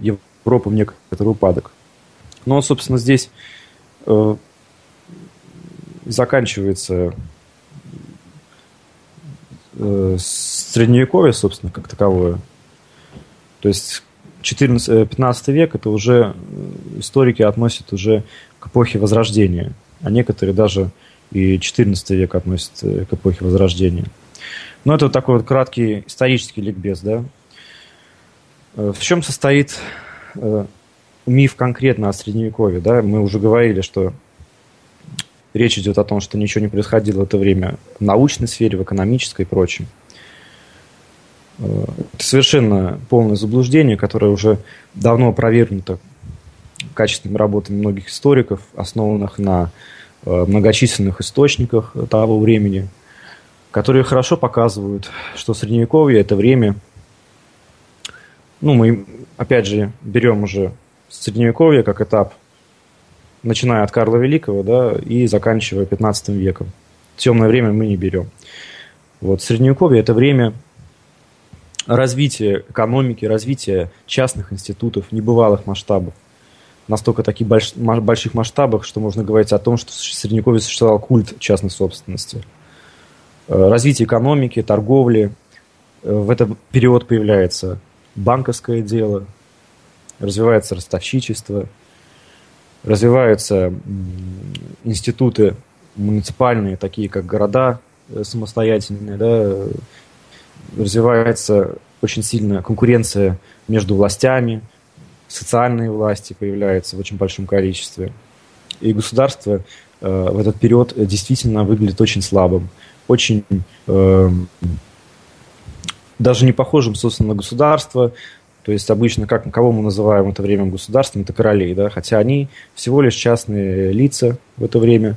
Европу в некоторый упадок. Но, собственно, здесь э, заканчивается э, средневековье, собственно, как таковое. То есть 14, 15 э, век это уже э, историки относят уже к эпохе Возрождения, а некоторые даже и 14 век относят э, к эпохе Возрождения. Но это вот такой вот краткий исторический ликбез, да. В чем состоит миф конкретно о Средневековье, да? Мы уже говорили, что речь идет о том, что ничего не происходило в это время в научной сфере, в экономической и прочем. Это совершенно полное заблуждение, которое уже давно опровергнуто качественными работами многих историков, основанных на э, многочисленных источниках того времени, которые хорошо показывают, что Средневековье – это время, ну, мы, опять же, берем уже Средневековье как этап, начиная от Карла Великого, да, и заканчивая 15 веком. Темное время мы не берем. Вот, Средневековье – это время развития экономики, развития частных институтов небывалых масштабов. Настолько таких больш, больших масштабах, что можно говорить о том, что в Средневековье существовал культ частной собственности. Э, развитие экономики, торговли. Э, в этот период появляется банковское дело, развивается ростовщичество, развиваются институты муниципальные, такие как города э, самостоятельные, да, развивается очень сильная конкуренция между властями, социальные власти появляются в очень большом количестве. И государство э, в этот период действительно выглядит очень слабым, очень э, даже не похожим, собственно, на государство. То есть обычно, как, кого мы называем это время государством, это королей, да, хотя они всего лишь частные лица в это время,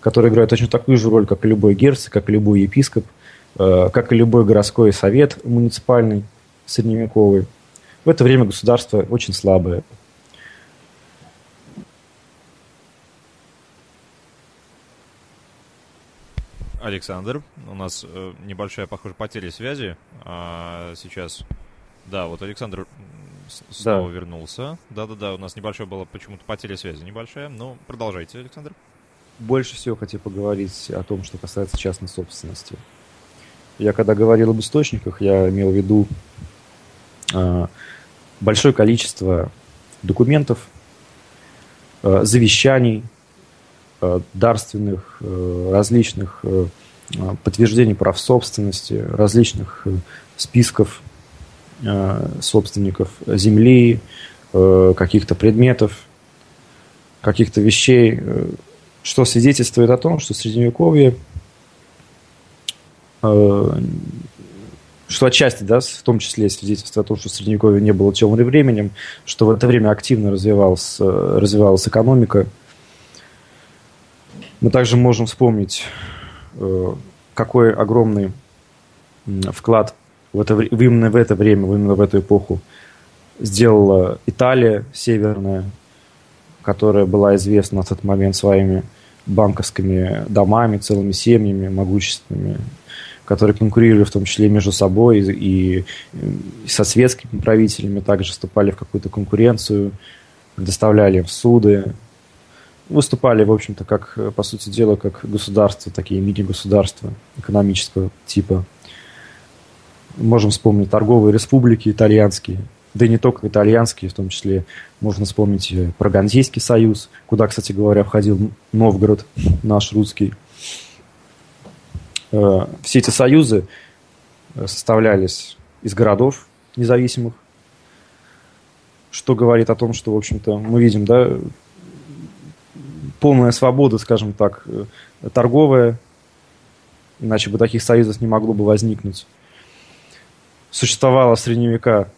которые играют точно такую же роль, как и любой герцог, как и любой епископ – Э, как и любой городской совет муниципальный, средневековый. В это время государство очень слабое. Александр, у нас э, небольшая, похоже, потеря связи а, сейчас. Да, вот Александр снова да. вернулся. Да-да-да, у нас небольшая была почему-то потеря связи небольшая. Ну, продолжайте, Александр. Больше всего хотел поговорить о том, что касается частной собственности. Я когда говорил об источниках, я имел в виду э, большое количество документов, э, завещаний, дарственных, э, различных э, подтверждений прав собственности, различных э, списков э, собственников земли, э, каких-то предметов, каких-то вещей, э, что свидетельствует о том, что Средневековье – Э, что отчасти, да, в том числе свидетельство о том, что Средневековье не было темным временем, что в это время активно развивалась, э, развивалась экономика. Мы также можем вспомнить, э, какой огромный вклад в это, именно в это время, именно в эту эпоху сделала Италия северная, которая была известна в тот момент своими банковскими домами, целыми семьями могущественными, которые конкурировали в том числе между собой и, со светскими правителями также вступали в какую-то конкуренцию, предоставляли им суды, выступали, в общем-то, как, по сути дела, как государства, такие мини-государства экономического типа. Можем вспомнить торговые республики итальянские, да и не только итальянские, в том числе можно вспомнить Прогандейский союз, куда, кстати говоря, входил Новгород, наш русский. Э, все эти союзы э, составлялись из городов независимых, что говорит о том, что, в общем-то, мы видим, да, полная свобода, скажем так, э, торговая, иначе бы таких союзов не могло бы возникнуть. Существовала в средние века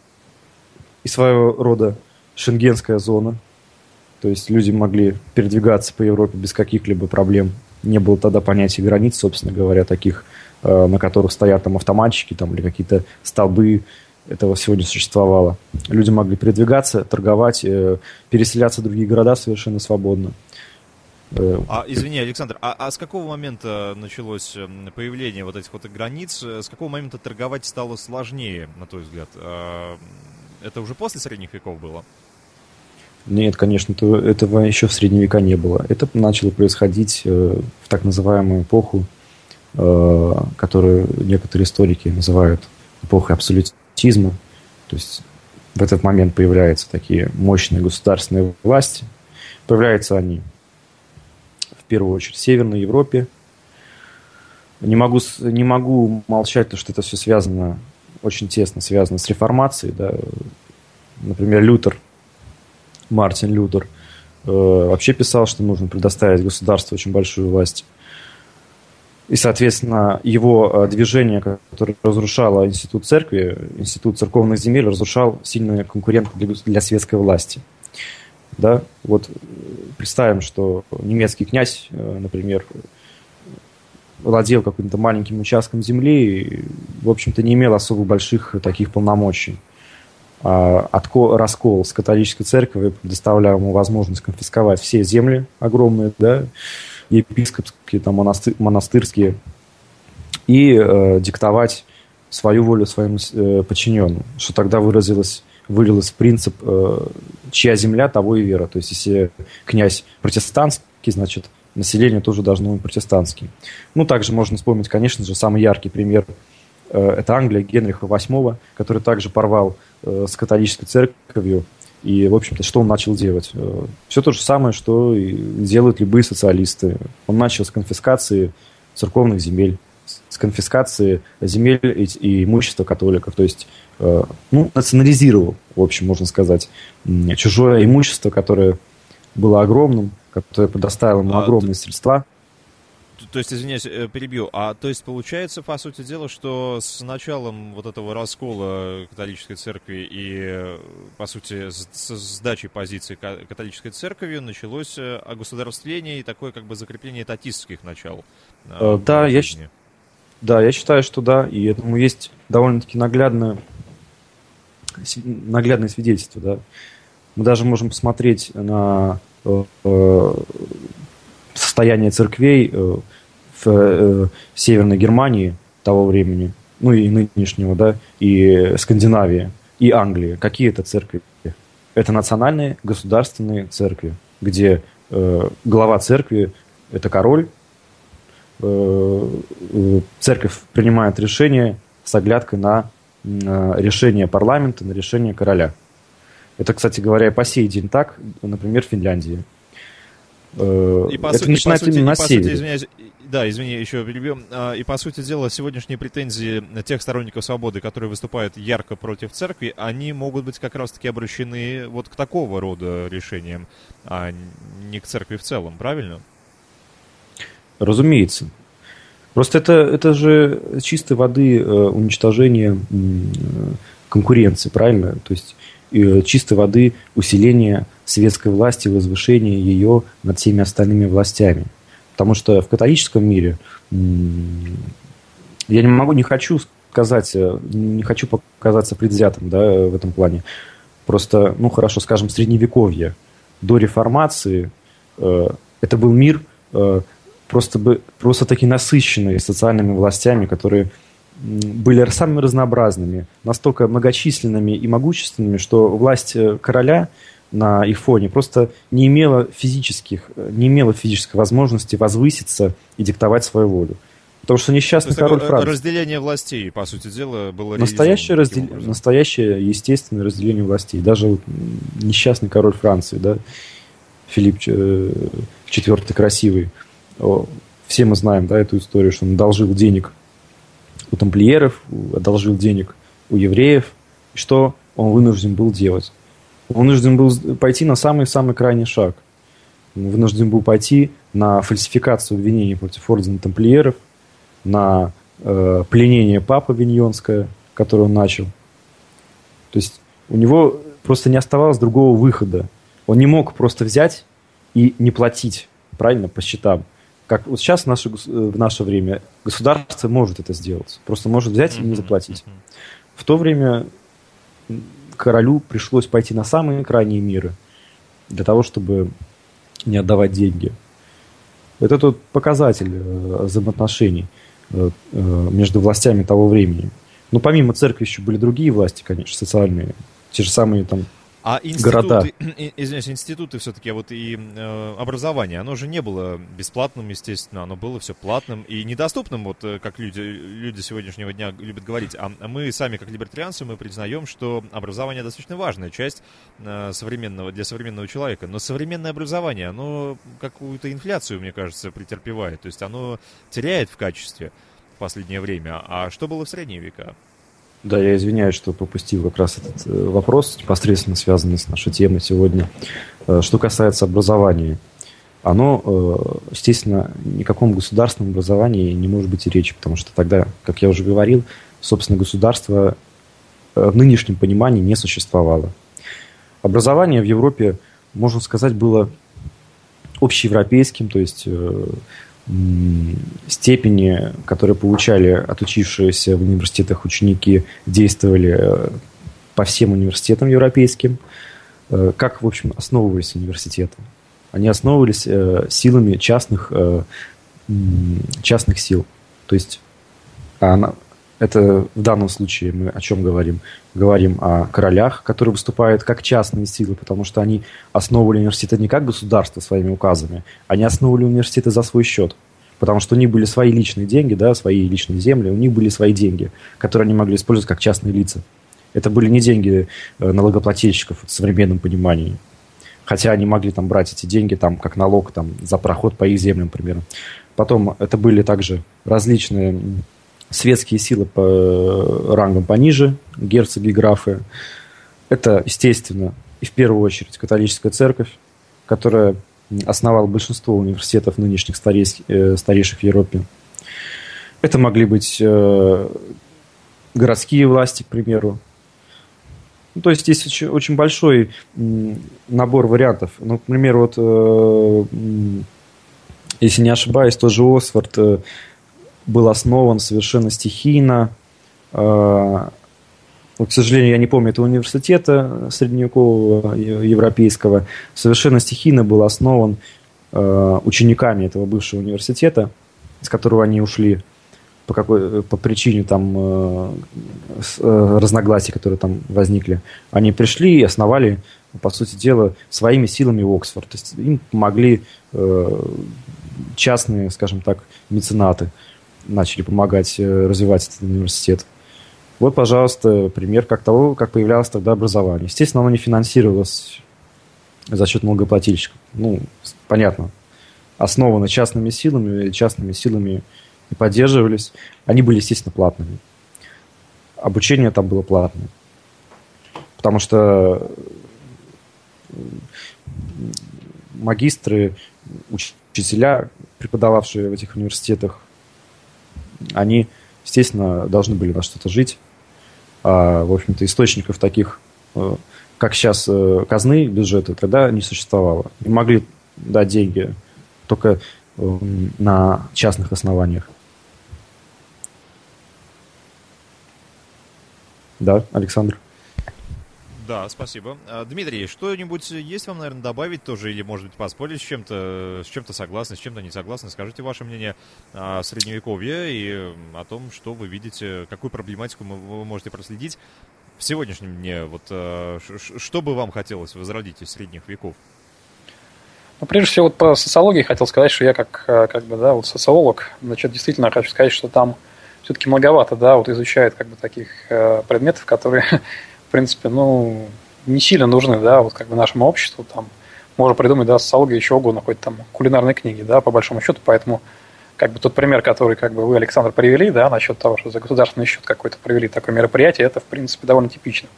и своего рода шенгенская зона, то есть люди могли передвигаться по Европе без каких-либо проблем. Не было тогда понятия границ, собственно говоря, таких, э, на которых стоят там автоматчики там, или какие-то столбы. Этого сегодня существовало. Люди могли передвигаться, торговать, э, переселяться в другие города совершенно свободно. Э, а, извини, Александр, а, а с какого момента началось эм, появление вот этих вот границ? С какого момента торговать стало сложнее, на твой взгляд? А, это уже после средних веков было? Нет, конечно, этого еще в средние века не было. Это начало происходить э, в так называемую эпоху, э, которую некоторые историки называют эпохой абсолютизма. То есть в этот момент появляются такие мощные государственные власти. Появляются они первую очередь в Северной Европе. Не могу, не могу молчать, то, что это все связано, очень тесно связано с реформацией. Да. Например, Лютер – Мартин Лютер, э, вообще писал, что нужно предоставить государству очень большую власть. И, соответственно, его э, движение, которое разрушало институт церкви, институт церковных земель, разрушал сильные конкуренты для, для светской власти. Да? Вот представим, что немецкий князь, э, например, владел каким-то маленьким участком земли и, в общем-то, не имел особо больших таких полномочий. А, раскол с католической церковью предоставлял ему возможность конфисковать все земли огромные, да, епископские, там, монастыр, монастырские, и э, диктовать свою волю своим э, подчиненным, что тогда выразилось, вылилось в принцип э, «чья земля, того и вера». То есть, если князь протестантский, значит, население тоже должно быть протестантским. Ну, также можно вспомнить, конечно же, самый яркий пример э, – это Англия Генриха VIII, который также порвал Э, с католической церковью. И, в общем-то, что он начал делать? Все то же самое, что и делают любые социалисты. Он начал с конфискации церковных земель, с конфискации земель и, имущества католиков. То есть, э, ну, национализировал, в общем, можно сказать, чужое имущество, которое было огромным, которое предоставило ему а, огромные средства – то есть, извиняюсь, э, перебью. А то есть получается, по сути дела, что с началом вот этого раскола католической церкви и, по сути, с, с сдачей позиции католической церкви началось э, огосударствление и такое как бы закрепление татистских начал. Да, я, да, я считаю, что да, и этому есть довольно-таки наглядное, наглядное свидетельство, да. Мы даже можем посмотреть на состояние церквей э, в э, Северной Германии того времени, ну и нынешнего, да, и Скандинавии, и Англии. Какие это церкви? Это национальные государственные церкви, где э, глава церкви – это король, э, э, церковь принимает решение с оглядкой на э, решение парламента, на решение короля. Это, кстати говоря, по сей день так, например, в Финляндии. Э, и по это сути, начинается по сути, именно на севере. Извиняюсь, да, извини, еще перебью. А, и по сути дела, сегодняшние претензии тех сторонников свободы, которые выступают ярко против церкви, они могут быть как раз-таки обращены вот к такого рода решениям, а не к церкви в целом, правильно? Разумеется. Просто это, это же чистой воды э, уничтожение конкуренции, правильно? То есть Э, чистой воды усиление светской власти, возвышение ее над всеми остальными властями. Потому что в католическом мире я не могу, не хочу сказать, э, не хочу показаться предвзятым да, в этом плане. Просто, ну хорошо, скажем, средневековье до реформации э, это был мир э, просто, бы, просто таки насыщенный социальными властями, которые были самыми разнообразными, настолько многочисленными и могущественными, что власть э, короля на их фоне просто не имела физических, э, не имела физической возможности возвыситься и диктовать свою волю. Потому что несчастный То король Франции... Разделение властей, по сути дела, было настоящее, раздел... настоящее естественное разделение властей. Даже вот несчастный король Франции, да, Филипп IV э, Красивый. Все мы знаем да, эту историю, что он одолжил денег у тамплиеров, одолжил денег у евреев. И что он вынужден был делать? Он вынужден был пойти на самый-самый крайний шаг. Он вынужден был пойти на фальсификацию обвинений против ордена тамплиеров, на э, пленение папы Виньонское, которое он начал. То есть у него просто не оставалось другого выхода. Он не мог просто взять и не платить, правильно, по счетам. Как вот сейчас в наше, э, в наше время государство может это сделать. Просто может взять и не заплатить. В то время королю пришлось пойти на самые крайние меры для того, чтобы не отдавать деньги. Это тот показатель э, взаимоотношений э, между властями того времени. Ну, помимо церкви еще были другие власти, конечно, социальные. Те же самые там А Города. институты, и- извиняюсь, институты все-таки, вот и э, образование, оно же не было бесплатным, естественно, оно было все платным и недоступным, вот э, как люди, люди сегодняшнего дня любят говорить. А мы сами, как либертарианцы, мы признаем, что образование достаточно важная часть э, современного, для современного человека. Но современное образование, оно какую-то инфляцию, мне кажется, претерпевает. То есть оно теряет в качестве в последнее время. А что было в средние века? Да, я извиняюсь, что пропустил как раз этот э, вопрос, непосредственно связанный с нашей темой сегодня. Э, Что касается образования, оно, э, естественно, ни о каком государственном образовании не может быть и речи, потому что тогда, как я уже говорил, собственно, государство в нынешнем понимании не существовало. Образование в Европе, можно сказать, было общеевропейским, то есть степени, которые получали отучившиеся в университетах ученики, действовали э, по всем университетам европейским. Э, Как, в общем, основывались университеты? Они основывались э, силами частных, частных сил. То есть она- это в данном случае мы о чем говорим? Говорим о королях, которые выступают как частные силы, потому что они основывали университеты не как государство своими указами, они основывали университеты за свой счет. Потому что у них были свои личные деньги, да, свои личные земли, у них были свои деньги, которые они могли использовать как частные лица. Это были не деньги э, налогоплательщиков в современном понимании. Хотя они могли там брать эти деньги там, как налог там, за проход по их землям, например. Потом это были также различные светские силы по э, рангам пониже, герцоги, графы. Это, естественно, и в первую очередь католическая церковь, которая основала большинство университетов нынешних э, старейших в Европе. Это могли быть э, городские власти, к примеру. Ну, то есть есть очень, очень большой набор вариантов. Ну, к примеру, вот, если не ошибаюсь, тоже Осфорд был основан совершенно стихийно. Э, ну, к сожалению, я не помню этого университета средневекового э, европейского. Совершенно стихийно был основан э, учениками этого бывшего университета, из которого они ушли по какой по причине там э, э, разногласий, которые там возникли. Они пришли и основали, по сути дела, своими силами Оксфорд. То есть им помогли э, частные, скажем так, меценаты начали помогать э, развивать этот университет. Вот, пожалуйста, пример как того, как появлялось тогда образование. Естественно, оно не финансировалось за счет налогоплательщиков. Ну, понятно. Основано частными силами, частными силами и поддерживались. Они были, естественно, платными. Обучение там было платное. Потому что магистры, учителя, преподававшие в этих университетах, они, естественно, должны были на что-то жить. А, в общем-то, источников таких, э, как сейчас э, казны бюджета, тогда не существовало. И могли дать деньги только э, на частных основаниях. Да, Александр? Да, спасибо. А, Дмитрий, что-нибудь есть вам, наверное, добавить тоже, или, может быть, поспорить с чем-то, с чем-то согласны, с чем-то не согласны? Скажите ваше мнение о Средневековье и о том, что вы видите, какую проблематику вы можете проследить в сегодняшнем дне. Вот ш- что бы вам хотелось возродить из средних веков? Ну, прежде всего, вот по социологии хотел сказать, что я как, как бы, да, вот социолог, значит, действительно хочу сказать, что там все-таки многовато, да, вот изучают как бы таких э, предметов, которые, в принципе, ну, не сильно нужны, да, вот как бы нашему обществу, там, можно придумать, да, социология еще угодно, хоть там кулинарные книги, да, по большому счету, поэтому как бы тот пример, который как бы вы, Александр, привели, да, насчет того, что за государственный счет какой-то провели такое мероприятие, это, в принципе, довольно типично.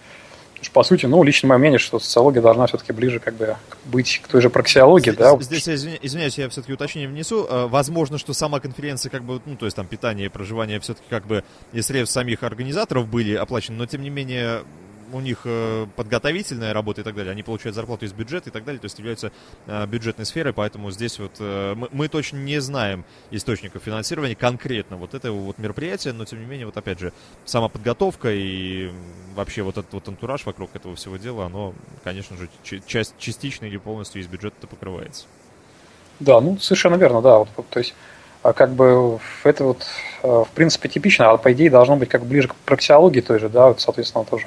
Что, по сути, ну, лично мое мнение, что социология должна все-таки ближе как бы быть к той же проксиологии, да. вот Здесь, извиня- извиняюсь, я все-таки уточнение внесу. Э, Возможно, что сама конференция, как бы, ну, то есть там питание и проживание все-таки как бы из средств самих организаторов были оплачены, но тем не менее у них э, подготовительная работа и так далее, они получают зарплату из бюджета и так далее, то есть являются э, бюджетной сферой, поэтому здесь вот э, мы, мы точно не знаем источников финансирования конкретно вот этого вот мероприятия, но тем не менее, вот опять же, сама подготовка и вообще вот этот вот антураж вокруг этого всего дела, оно, конечно же, часть, частично или полностью из бюджета покрывается. Да, ну совершенно верно, да. Вот, то есть а как бы это вот в принципе типично, а по идее должно быть как ближе к практиологии той же, да, вот, соответственно, тоже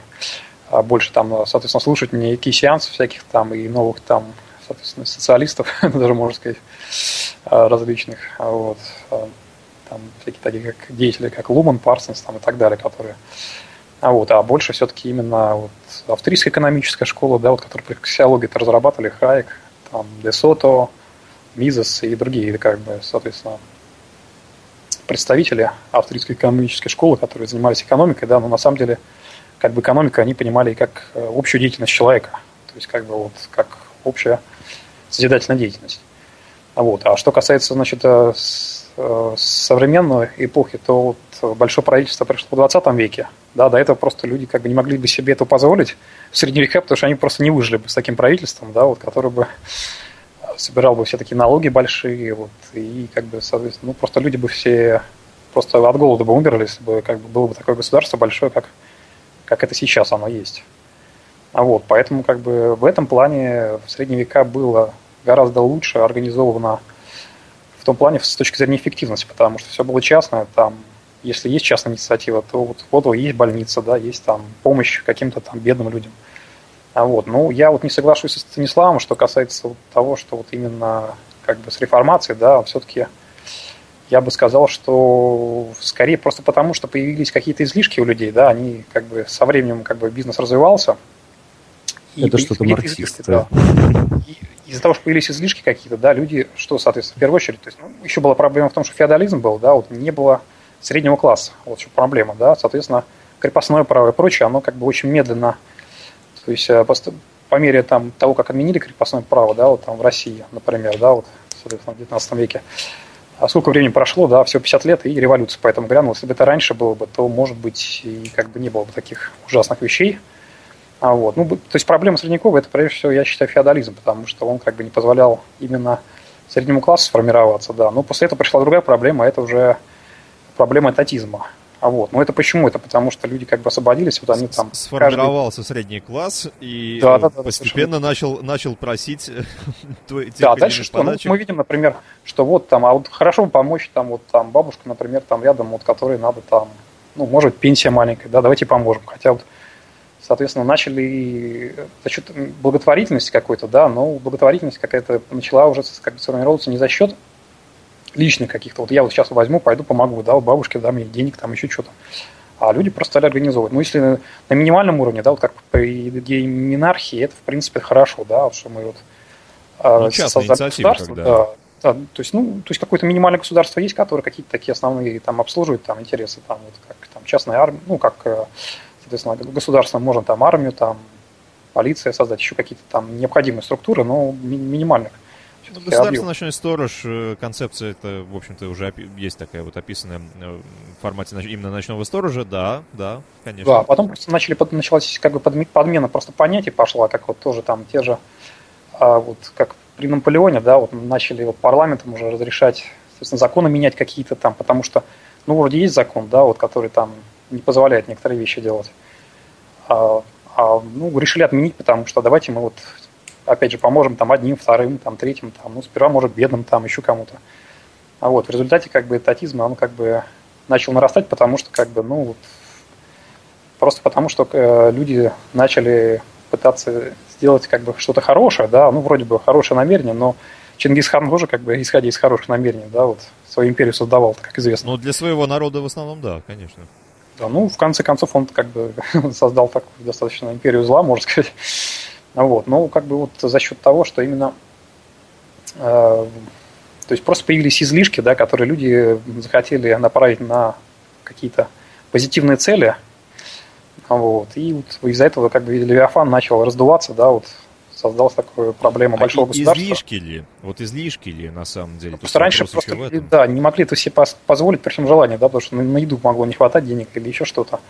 больше там, соответственно, слушать некие сеансы всяких там и новых там, соответственно, социалистов, даже можно сказать, а, различных, вот, там всякие такие как деятели, как Луман, Парсонс там и так далее, которые а вот, а больше все-таки именно вот австрийская экономическая школа, да, вот, которая практиологию это разрабатывали Хайек, там, Десото, Мизес и другие, как бы, соответственно, представители австрийской экономической школы, которые занимались экономикой, да, но на самом деле как бы экономика они понимали как э, общую деятельность человека, то есть как бы вот как общая созидательная деятельность. Вот. А что касается значит, э, э, современной эпохи, то вот большое правительство пришло в 20 веке. Да, до этого просто люди как бы не могли бы себе это позволить в средние века, потому что они просто не выжили бы с таким правительством, да, вот, которое бы собирал бы все такие налоги большие, вот, и как бы, соответственно, ну, просто люди бы все просто от голода бы умерли, если бы как бы было бы такое государство большое, как, как это сейчас оно есть. А вот, поэтому как бы в этом плане в средние века было гораздо лучше организовано в том плане с точки зрения эффективности, потому что все было частное, там, если есть частная инициатива, то вот, вот есть больница, да, есть там помощь каким-то там бедным людям. А вот, ну, я вот не соглашусь с Станиславом, что касается того, что вот именно как бы с реформацией, да, все-таки я бы сказал, что скорее просто потому, что появились какие-то излишки у людей, да, они как бы со временем как бы бизнес развивался. Это что-то марксист. Да. Из-за того, что появились излишки какие-то, да, люди, что, соответственно, в первую очередь, то есть, ну, еще была проблема в том, что феодализм был, да, вот не было среднего класса, вот что проблема, да, соответственно, крепостное право и прочее, оно как бы очень медленно то есть э, по мере там, того, как отменили крепостное право, да, вот там в России, например, да, вот, соответственно, в 19 веке, а сколько времени прошло, да, всего 50 лет, и революция поэтому грянула. Если бы это раньше было бы, то, может быть, и как бы не было бы таких ужасных вещей. А вот, ну, то есть проблема Среднякова – это, прежде всего, я считаю, феодализм, потому что он как бы не позволял именно среднему классу сформироваться, да. Но после этого пришла другая проблема, это уже проблема татизма. А вот. Но это почему? Это потому что люди как бы освободились, вот они там... Сформировался каждый... средний класс и да, да, да, постепенно да, начал, начал просить э, Да, дальше что? Ну, мы видим, например, что вот там, а вот хорошо бы помочь там вот там бабушка, например, там рядом, вот которой надо там, ну, может быть, пенсия маленькая, да, давайте поможем. Хотя вот соответственно, начали за счет благотворительности какой-то, да, но благотворительность какая-то начала уже как бы сформироваться не за счет личных каких-то. Вот я вот сейчас возьму, пойду помогу, да, бабушке дам ей денег, там еще что-то. А люди просто стали организовывать. Ну, если на, на минимальном уровне, да, вот как при идее минархии, это, в принципе, хорошо, да, вот что мы вот ну, создали государство, да. да. Да, то есть, ну, то есть какое-то минимальное государство есть, которое какие-то такие основные там обслуживает там интересы, там, вот как там частная армия, ну, как, э, соответственно, государство можно там армию, там, полиция создать, еще какие-то там необходимые структуры, но ми- минимальных. Ну, государственный ночной сторож, э, концепция это, в общем-то, уже есть такая вот описанная э, в формате именно ночного сторожа, да, да, конечно. Да, потом просто начали, началась как бы подмена просто понятий пошла, как вот тоже там те же, а, вот как при Наполеоне, да, вот начали вот парламентом уже разрешать, соответственно, законы менять какие-то там, потому что, ну, вроде есть закон, да, вот, который там не позволяет некоторые вещи делать. А, а, ну, решили отменить, потому что давайте мы вот опять же, поможем там одним, вторым, там, третьим, там, ну, сперва, может, бедным, там, еще кому-то. А вот, в результате, как бы, татизм, он, как бы, начал нарастать, потому что, как бы, ну, вот, просто потому что э, люди начали пытаться сделать, как бы, что-то хорошее, да, ну, вроде бы, хорошее намерение, но Чингисхан тоже, как бы, исходя из хороших намерений, да, вот, свою империю создавал, как известно. Ну, для своего народа в основном, да, конечно. Да, ну, в конце концов, он, как бы, создал такую достаточно империю зла, можно сказать. Вот. Но как бы вот за счет того, что именно э, то есть просто появились излишки, да, которые люди захотели направить на какие-то позитивные цели. Вот. И вот из-за этого как бы Левиафан начал раздуваться, да, вот создалась такая проблема а большого государства. Излишки ли? Вот излишки ли на самом деле? Просто раньше просто да, не могли это себе позволить при всем желании, да, потому что на еду могло не хватать денег или еще что-то.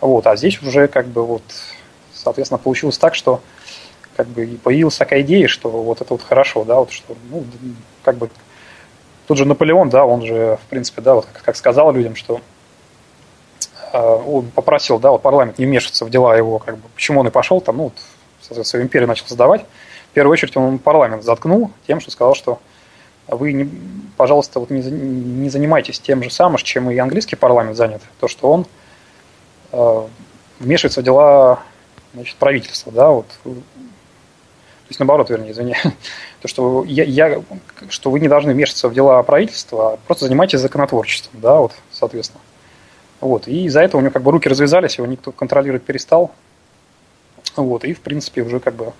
Вот, а здесь уже как бы вот соответственно, получилось так, что как бы появилась такая идея, что вот это вот хорошо, да, вот что, ну, как бы Тут же Наполеон, да, он же, в принципе, да, вот как, как сказал людям, что э, он попросил, да, вот парламент не вмешиваться в дела его, как бы, почему он и пошел там, ну, вот, соответственно, империю начал создавать. В первую очередь он парламент заткнул тем, что сказал, что вы, не, пожалуйста, вот не, не занимайтесь тем же самым, чем и английский парламент занят, то, что он э, вмешивается в дела значит, правительства, да, вот то есть наоборот, вернее, извини, то, что, я, я, что вы не должны вмешиваться в дела правительства, а просто занимайтесь законотворчеством, да, вот, соответственно. Вот, и из-за этого у него как бы руки развязались, его никто контролировать перестал. Вот, и, в принципе, уже как бы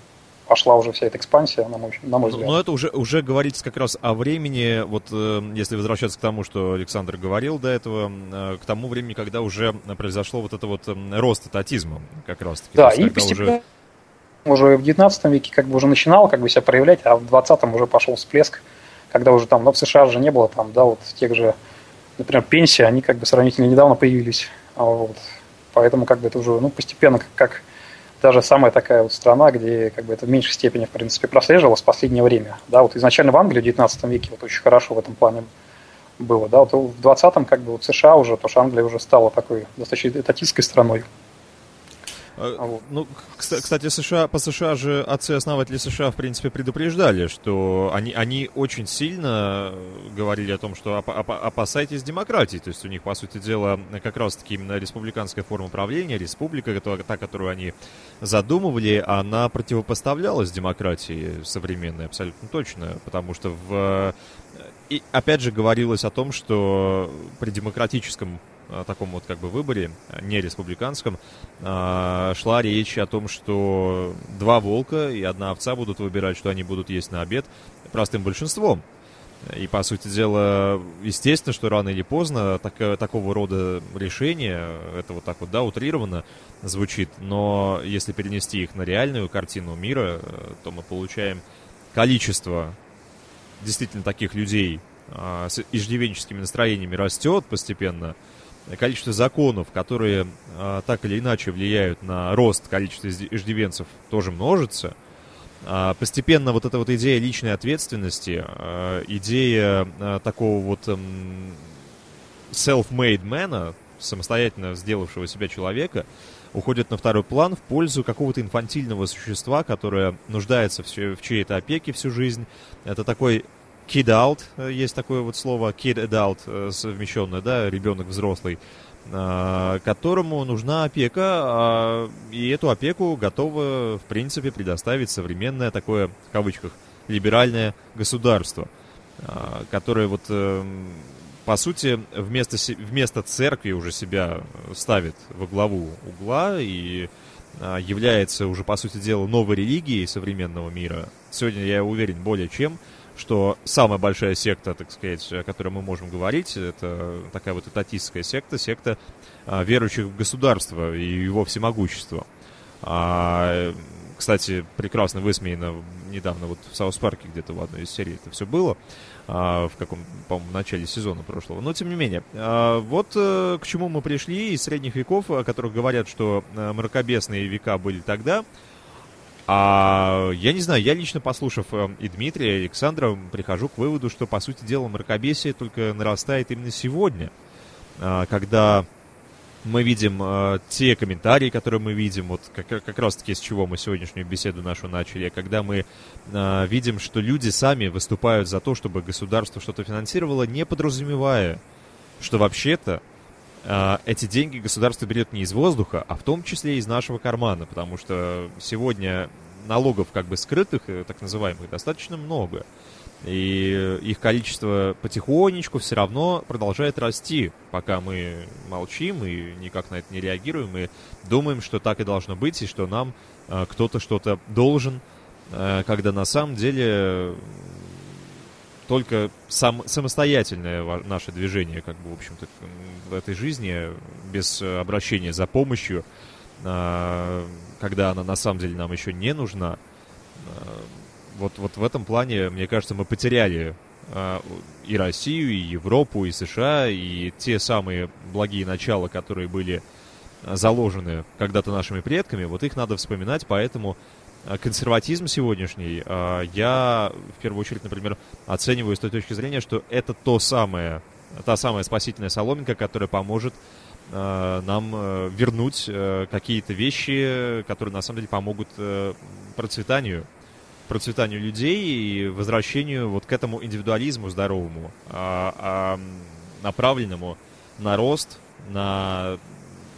пошла уже вся эта экспансия, на мой, на мой взгляд. Но это уже, уже говорится как раз о времени, вот э, если возвращаться к тому, что Александр говорил до этого, э, к тому времени, когда уже произошло вот это вот э, рост татизма, как раз таки. Да, и постепенно, уже уже в 19 веке как бы уже начинал как бы себя проявлять, а в 20-м уже пошел всплеск, когда уже там, но в США же не было там, да, вот тех же, например, пенсии, они как бы сравнительно недавно появились, а вот. Поэтому как бы это уже, ну, постепенно как, как даже самая такая вот страна, где как бы это в меньшей степени, в принципе, прослеживалось в последнее время. Да, вот изначально в Англии в 19 веке вот очень хорошо в этом плане было, да, вот в 20-м как бы вот США уже, то что Англия уже стала такой достаточно этатистской страной. А, вот. Ну, кстати, США, по США же отцы-основатели США, в принципе, предупреждали, что они, они очень сильно говорили о том, что оп оп опасайтесь демократии. То есть у них, по сути дела, как раз-таки именно республиканская форма правления, республика, та, которую они задумывали, она противопоставлялась демократии современной, абсолютно точно. Потому что в... И опять же говорилось о том, что при демократическом таком вот как бы выборе, не республиканском, а, шла речь о том, что два волка и одна овца будут выбирать, что они будут есть на обед простым большинством. И, по сути дела, естественно, что рано или поздно так, такого рода решения, это вот так вот, да, утрированно звучит, но если перенести их на реальную картину мира, то мы получаем количество действительно таких людей с иждивенческими настроениями растет постепенно, количество законов, которые а, так или иначе влияют на рост количества иждивенцев, тоже множится. А, постепенно вот эта вот идея личной ответственности, а, идея а, такого вот м, self-made man, самостоятельно сделавшего себя человека, уходит на второй план в пользу какого-то инфантильного существа, которое нуждается в, в чьей-то опеке всю жизнь. Это такой kid out, э, есть такое вот слово, kid adult э, совмещенное, да, ребенок взрослый, а, которому нужна опека, а, и эту опеку готово, в принципе, предоставить современное такое, в кавычках, либеральное государство, которое вот, э, по сути, вместо, вместо церкви уже себя ставит во главу угла и является уже, по сути дела, новой религией современного мира. Сегодня, я уверен, более чем – что самая большая секта, так сказать, о которой мы можем говорить, это такая вот этатистская секта, секта а, верующих в государство и его всемогущество. А, кстати, прекрасно высмеяно недавно вот в Саус Парке где-то в одной из серий это все было, а, в каком, по-моему, начале сезона прошлого. Но, тем не менее, а, вот а, к чему мы пришли из средних веков, о которых говорят, что а, мракобесные века были тогда, а я не знаю, я лично, послушав э, и Дмитрия, и Александра, прихожу к выводу, что, по сути дела, мракобесие только нарастает именно сегодня, а, когда мы видим э, те комментарии, которые мы видим, вот как, как раз-таки с чего мы сегодняшнюю беседу нашу начали, когда мы э, видим, что люди сами выступают за то, чтобы государство что-то финансировало, не подразумевая, что вообще-то эти деньги государство берет не из воздуха, а в том числе из нашего кармана, потому что сегодня налогов как бы скрытых, э, так называемых, достаточно много. И их количество потихонечку все равно продолжает расти, пока мы молчим и никак на это не реагируем, и думаем, что так и должно быть, и что нам э, кто-то что-то должен, э, когда на самом деле только сам, самостоятельное наше движение, как бы, в общем-то, в этой жизни, без обращения за помощью, а, когда она на самом деле нам еще не нужна, а, вот, вот в этом плане, мне кажется, мы потеряли а, и Россию, и Европу, и США, и те самые благие начала, которые были заложены когда-то нашими предками, вот их надо вспоминать, поэтому э, консерватизм сегодняшний э, я в первую очередь, например, оцениваю с той точки зрения, что это то самое, та самая спасительная соломинка, которая поможет э, нам вернуть какие-то вещи, которые на самом деле помогут процветанию процветанию людей и возвращению вот к этому индивидуализму здоровому, а, а, направленному на рост, на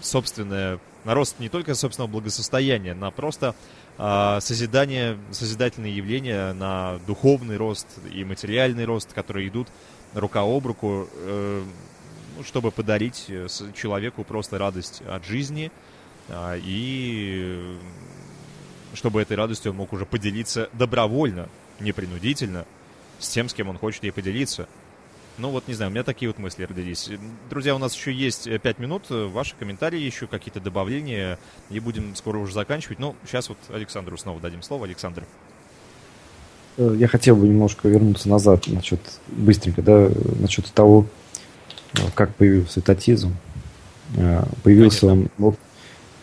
собственное, на рост не только собственного благосостояния, на просто а, созидание, созидательные явления, на духовный рост и материальный рост, которые идут рука об руку, э, ну, чтобы подарить э, человеку просто радость от жизни а, и чтобы этой радостью он мог уже поделиться добровольно, непринудительно, с тем, с кем он хочет ей поделиться. Ну вот, не знаю, у меня такие вот мысли родились. Друзья, у нас еще есть 5 минут, ваши комментарии, еще какие-то добавления, и будем скоро уже заканчивать. Ну, сейчас вот Александру снова дадим слово. Александр. Э, я хотел бы немножко вернуться назад, насчет, быстренько, да, насчет того, э, как появился татизм. Э, появился Конечно. он мог,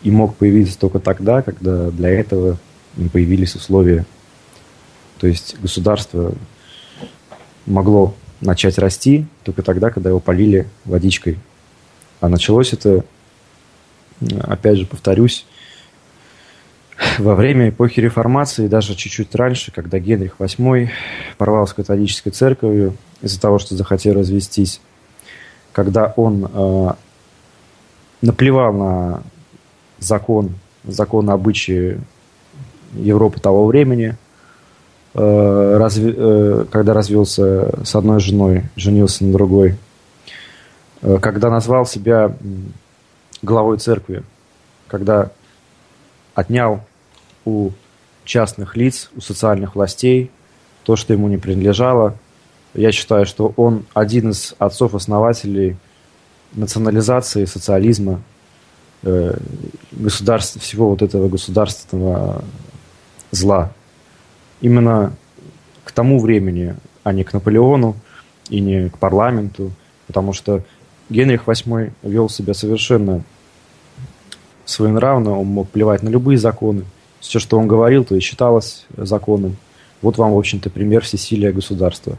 и мог появиться только тогда, когда для этого появились условия. То есть государство могло начать расти только тогда, когда его полили водичкой. А началось это, опять же, повторюсь, во время эпохи реформации, даже чуть-чуть раньше, когда Генрих VIII порвал с католической церковью из-за того, что захотел развестись, когда он э, наплевал на закон, закон обычаи Европы того времени, Э, разви, э, когда развелся с одной женой, женился на другой, э, когда назвал себя главой церкви, когда отнял у частных лиц, у социальных властей то, что ему не принадлежало. Я считаю, что он один из отцов-основателей национализации, социализма, государства, всего вот этого государственного зла именно к тому времени, а не к Наполеону и не к парламенту, потому что Генрих VIII вел себя совершенно своенравно, он мог плевать на любые законы. Все, что он говорил, то и считалось законом. Вот вам, в общем-то, пример всесилия государства.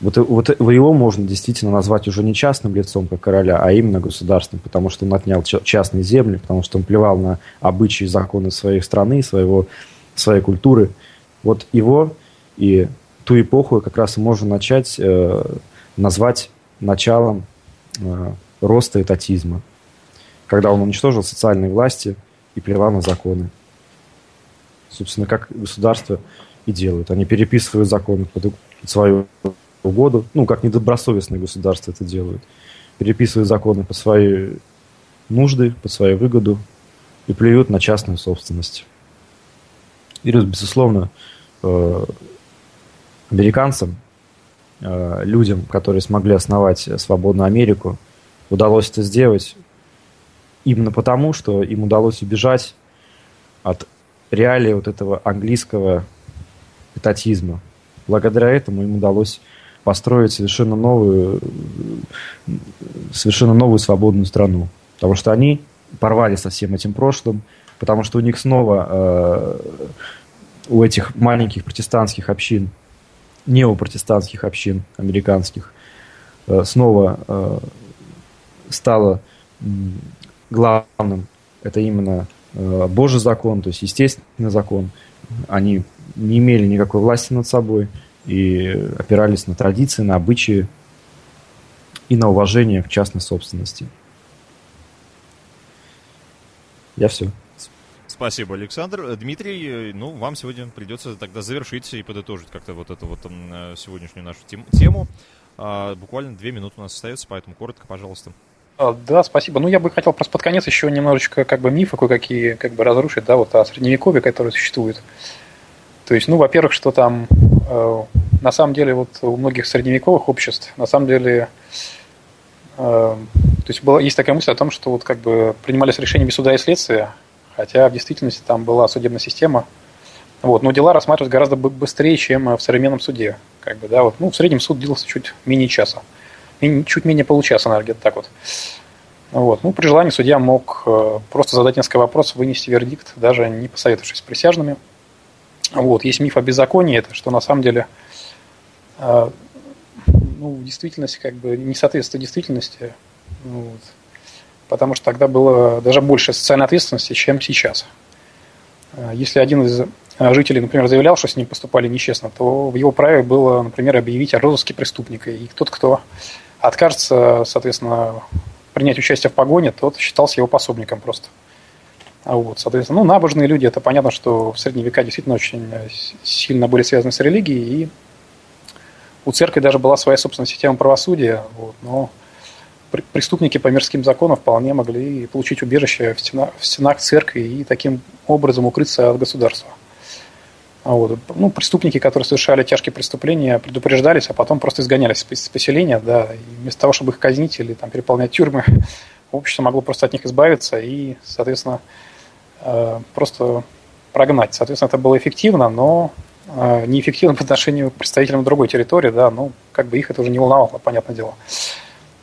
Вот, вот его можно действительно назвать уже не частным лицом, как короля, а именно государственным, потому что он отнял частные земли, потому что он плевал на обычаи и законы своей страны, своего, своей культуры – вот его и ту эпоху как раз и можно начать э, назвать началом э, роста этатизма, когда он уничтожил социальные власти и плевал на законы. Собственно, как государство и делают. Они переписывают законы под свою угоду, ну, как недобросовестные государства это делают. Переписывают законы по своей нужды, по своей выгоду и плюют на частную собственность. И, безусловно, Э, американцам, э, людям, которые смогли основать свободную Америку, удалось это сделать именно потому, что им удалось убежать от реалии вот этого английского этатизма. Благодаря этому им удалось построить совершенно новую, совершенно новую свободную страну. Потому что они порвали со всем этим прошлым, потому что у них снова э, у этих маленьких протестантских общин, неопротестантских общин американских, э, снова э, стало главным это именно Божий закон, то есть естественный закон. Они не имели никакой власти над собой и опирались на традиции, на обычаи и на уважение к частной собственности. Я все. Спасибо, Александр. Э, Дмитрий, э, ну, вам сегодня придется тогда завершить и подытожить как-то вот эту вот э, сегодняшнюю нашу тему. А, буквально две минуты у нас остается, поэтому коротко, пожалуйста. А, да, спасибо. Ну, я бы хотел просто под конец еще немножечко как бы мифы кое-какие как бы разрушить, да, вот о средневековье, которое существует. То есть, ну, во-первых, что там э, на самом деле вот у многих средневековых обществ на самом деле э, то есть была, есть такая мысль о том, что вот как бы принимались решения без суда и следствия, хотя в действительности там была судебная система. Вот, но дела рассматривались гораздо быстрее, чем в современном суде. Как бы, да, вот, ну, в среднем суд длился чуть менее часа. Чуть менее получаса, наверное, где-то так вот. Вот. Ну, при желании судья мог э, просто задать несколько вопросов, вынести вердикт, даже не посоветовавшись с присяжными. Вот. Есть миф о беззаконии, это что на самом деле э, ну, в действительности как бы не соответствует действительности. Вот. Потому что тогда было даже больше социальной ответственности, чем сейчас. Э, если один из жителей, например, заявлял, что с ним поступали нечестно, то в его праве было, например, объявить о розыске преступника. И тот, кто откажется, соответственно, принять участие в погоне, тот считался его пособником просто. А вот, соответственно, ну, набожные люди, это понятно, что в средние века действительно очень сильно были связаны с религией, и у церкви даже была своя собственная система правосудия, вот, но преступники по мирским законам вполне могли получить убежище в стенах, в стенах церкви и таким образом укрыться от государства. А вот. Ну, преступники, которые совершали тяжкие преступления, предупреждались, а потом просто изгонялись из поселения, да, и вместо того, чтобы их казнить или там, переполнять тюрьмы, общество могло просто от них избавиться и, соответственно, э, просто прогнать. Соответственно, это было эффективно, но э, неэффективно по отношению к представителям другой территории, да, ну, как бы их это уже не волновало, понятное дело.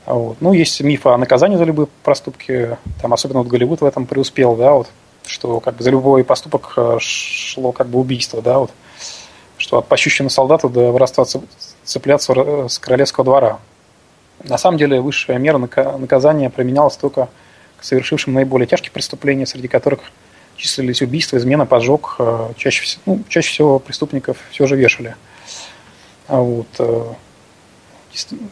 Вот. Ну, есть мифы о наказании за любые проступки, там особенно вот Голливуд в этом преуспел, да, вот что как бы за любой поступок э, шло как бы убийство, да, вот, что от пощущенного солдата до воровства цепляться с королевского двора. На самом деле высшая мера наказания применялась только к совершившим наиболее тяжкие преступления, среди которых числились убийства, измена, поджог. Э, чаще, всего, ну, чаще всего преступников все же вешали. А вот, э,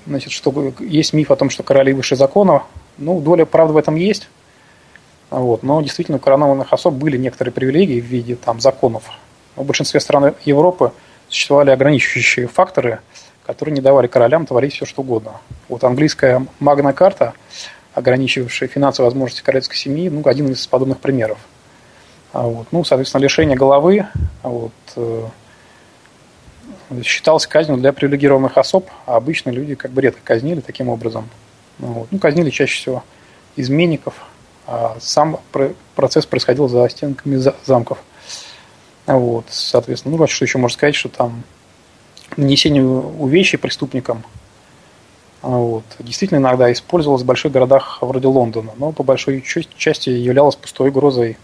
значит, что есть миф о том, что короли выше закона. Ну, доля правды в этом есть. Вот. Но действительно у коронованных особ были некоторые привилегии в виде там, законов. В большинстве стран Европы существовали ограничивающие факторы, которые не давали королям творить все, что угодно. Вот английская магна карта, ограничивавшая финансовые возможности королевской семьи, ну, один из подобных примеров. А вот. Ну, соответственно, лишение головы вот, э, считалось казнью для привилегированных особ, а обычно люди как бы редко казнили таким образом. Вот. Ну, казнили чаще всего изменников, а сам процесс происходил за стенками замков. Вот, соответственно, ну, что еще можно сказать, что там нанесение увечий преступникам вот, действительно иногда использовалось в больших городах вроде Лондона, но по большой части являлось пустой угрозой,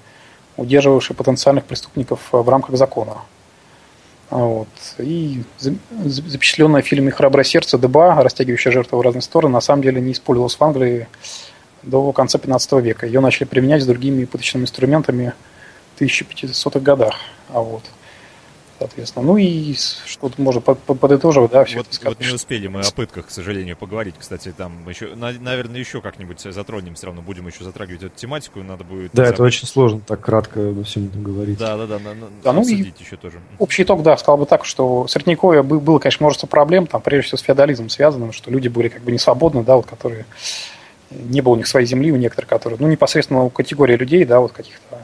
удерживавшей потенциальных преступников в рамках закона. Вот. И запечатленное в фильме «Храброе сердце» Деба, растягивающая жертву в разные стороны, на самом деле не использовалось в Англии до конца 15 века. Ее начали применять с другими пыточными инструментами в 1500-х годах. А вот, соответственно. Ну и что тут можно подытоживать, да, все вот, это сказать. Вот не успели мы о пытках, к сожалению, поговорить. Кстати, там еще, наверное, еще как-нибудь затронем, все равно будем еще затрагивать эту тематику, надо будет... Да, это очень сложно так кратко обо всем этом говорить. Да, да, да, на, да ну и еще тоже. Общий итог, да, сказал бы так, что в Средневековье было, конечно, множество проблем, там, прежде всего, с феодализмом связанным, что люди были как бы не свободны, да, вот, которые не было у них своей земли, у некоторых, которые, ну, непосредственно у категории людей, да, вот каких-то.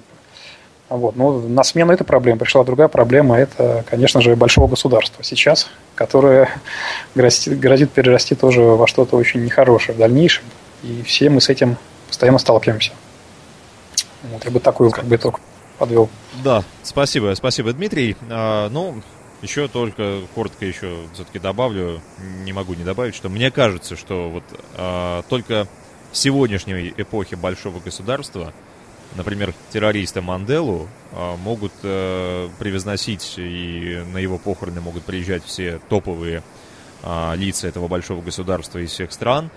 Вот. Но на смену этой проблемы пришла другая проблема, это, конечно же, большого государства сейчас, которое грозит, грозит перерасти тоже во что-то очень нехорошее в дальнейшем. И все мы с этим постоянно сталкиваемся. Вот, я бы такой как бы итог подвел. Да, спасибо, спасибо, Дмитрий. А, ну, еще только коротко еще все-таки добавлю, не могу не добавить, что мне кажется, что вот а, только сегодняшней эпохи большого государства, например, террориста Манделу а, могут э, превозносить и на его похороны могут приезжать все топовые а, лица этого большого государства из всех стран,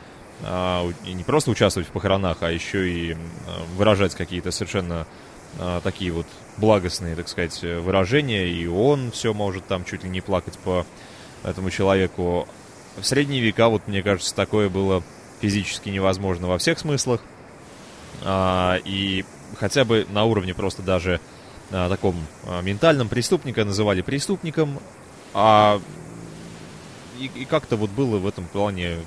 а, и не просто участвовать в похоронах, а еще и выражать какие-то совершенно такие вот благостные, так сказать, выражения, и он все может там чуть ли не плакать по этому человеку. В средние века, вот мне кажется, такое было физически невозможно во всех смыслах. А, и хотя бы на уровне просто даже а, таком а, ментальном преступника называли преступником, а и, как-то вот было в этом плане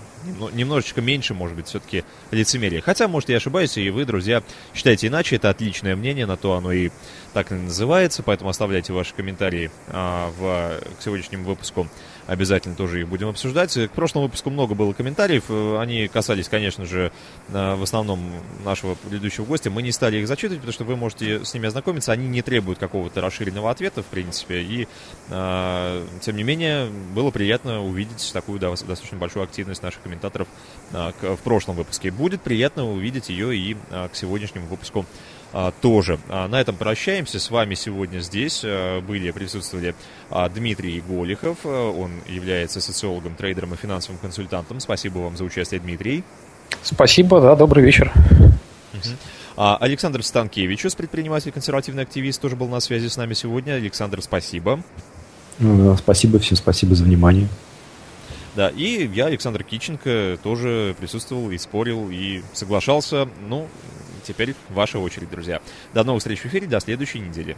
немножечко меньше, может быть, все-таки лицемерие. Хотя, может, я ошибаюсь, и вы, друзья, считаете иначе. Это отличное мнение, на то оно и так называется. Поэтому оставляйте ваши комментарии а, в, к сегодняшнему выпуску обязательно тоже их будем обсуждать. К прошлому выпуску много было комментариев, э, они касались, конечно же, э, в основном нашего предыдущего гостя. Мы не стали их зачитывать, потому что вы можете с ними ознакомиться, они не требуют какого-то расширенного ответа, в принципе, и, э, тем не менее, было приятно увидеть такую достаточно большую активность наших комментаторов в прошлом выпуске. Будет приятно увидеть ее и к сегодняшнему выпуску тоже. А, На этом прощаемся. С вами сегодня здесь а, были, присутствовали а, Дмитрий Голихов. А, Он является социологом, трейдером и финансовым консультантом. Спасибо вам за участие, Дмитрий. Спасибо, да, добрый вечер. А, Александр Станкевичус, предприниматель, консервативный активист, тоже был на связи с нами сегодня. Александр, спасибо. Ну, Спасибо всем, спасибо за внимание. Да, и я, Александр Киченко, тоже присутствовал и спорил, и соглашался. Ну, теперь ваша очередь, друзья. До новых встреч в эфире, до следующей недели.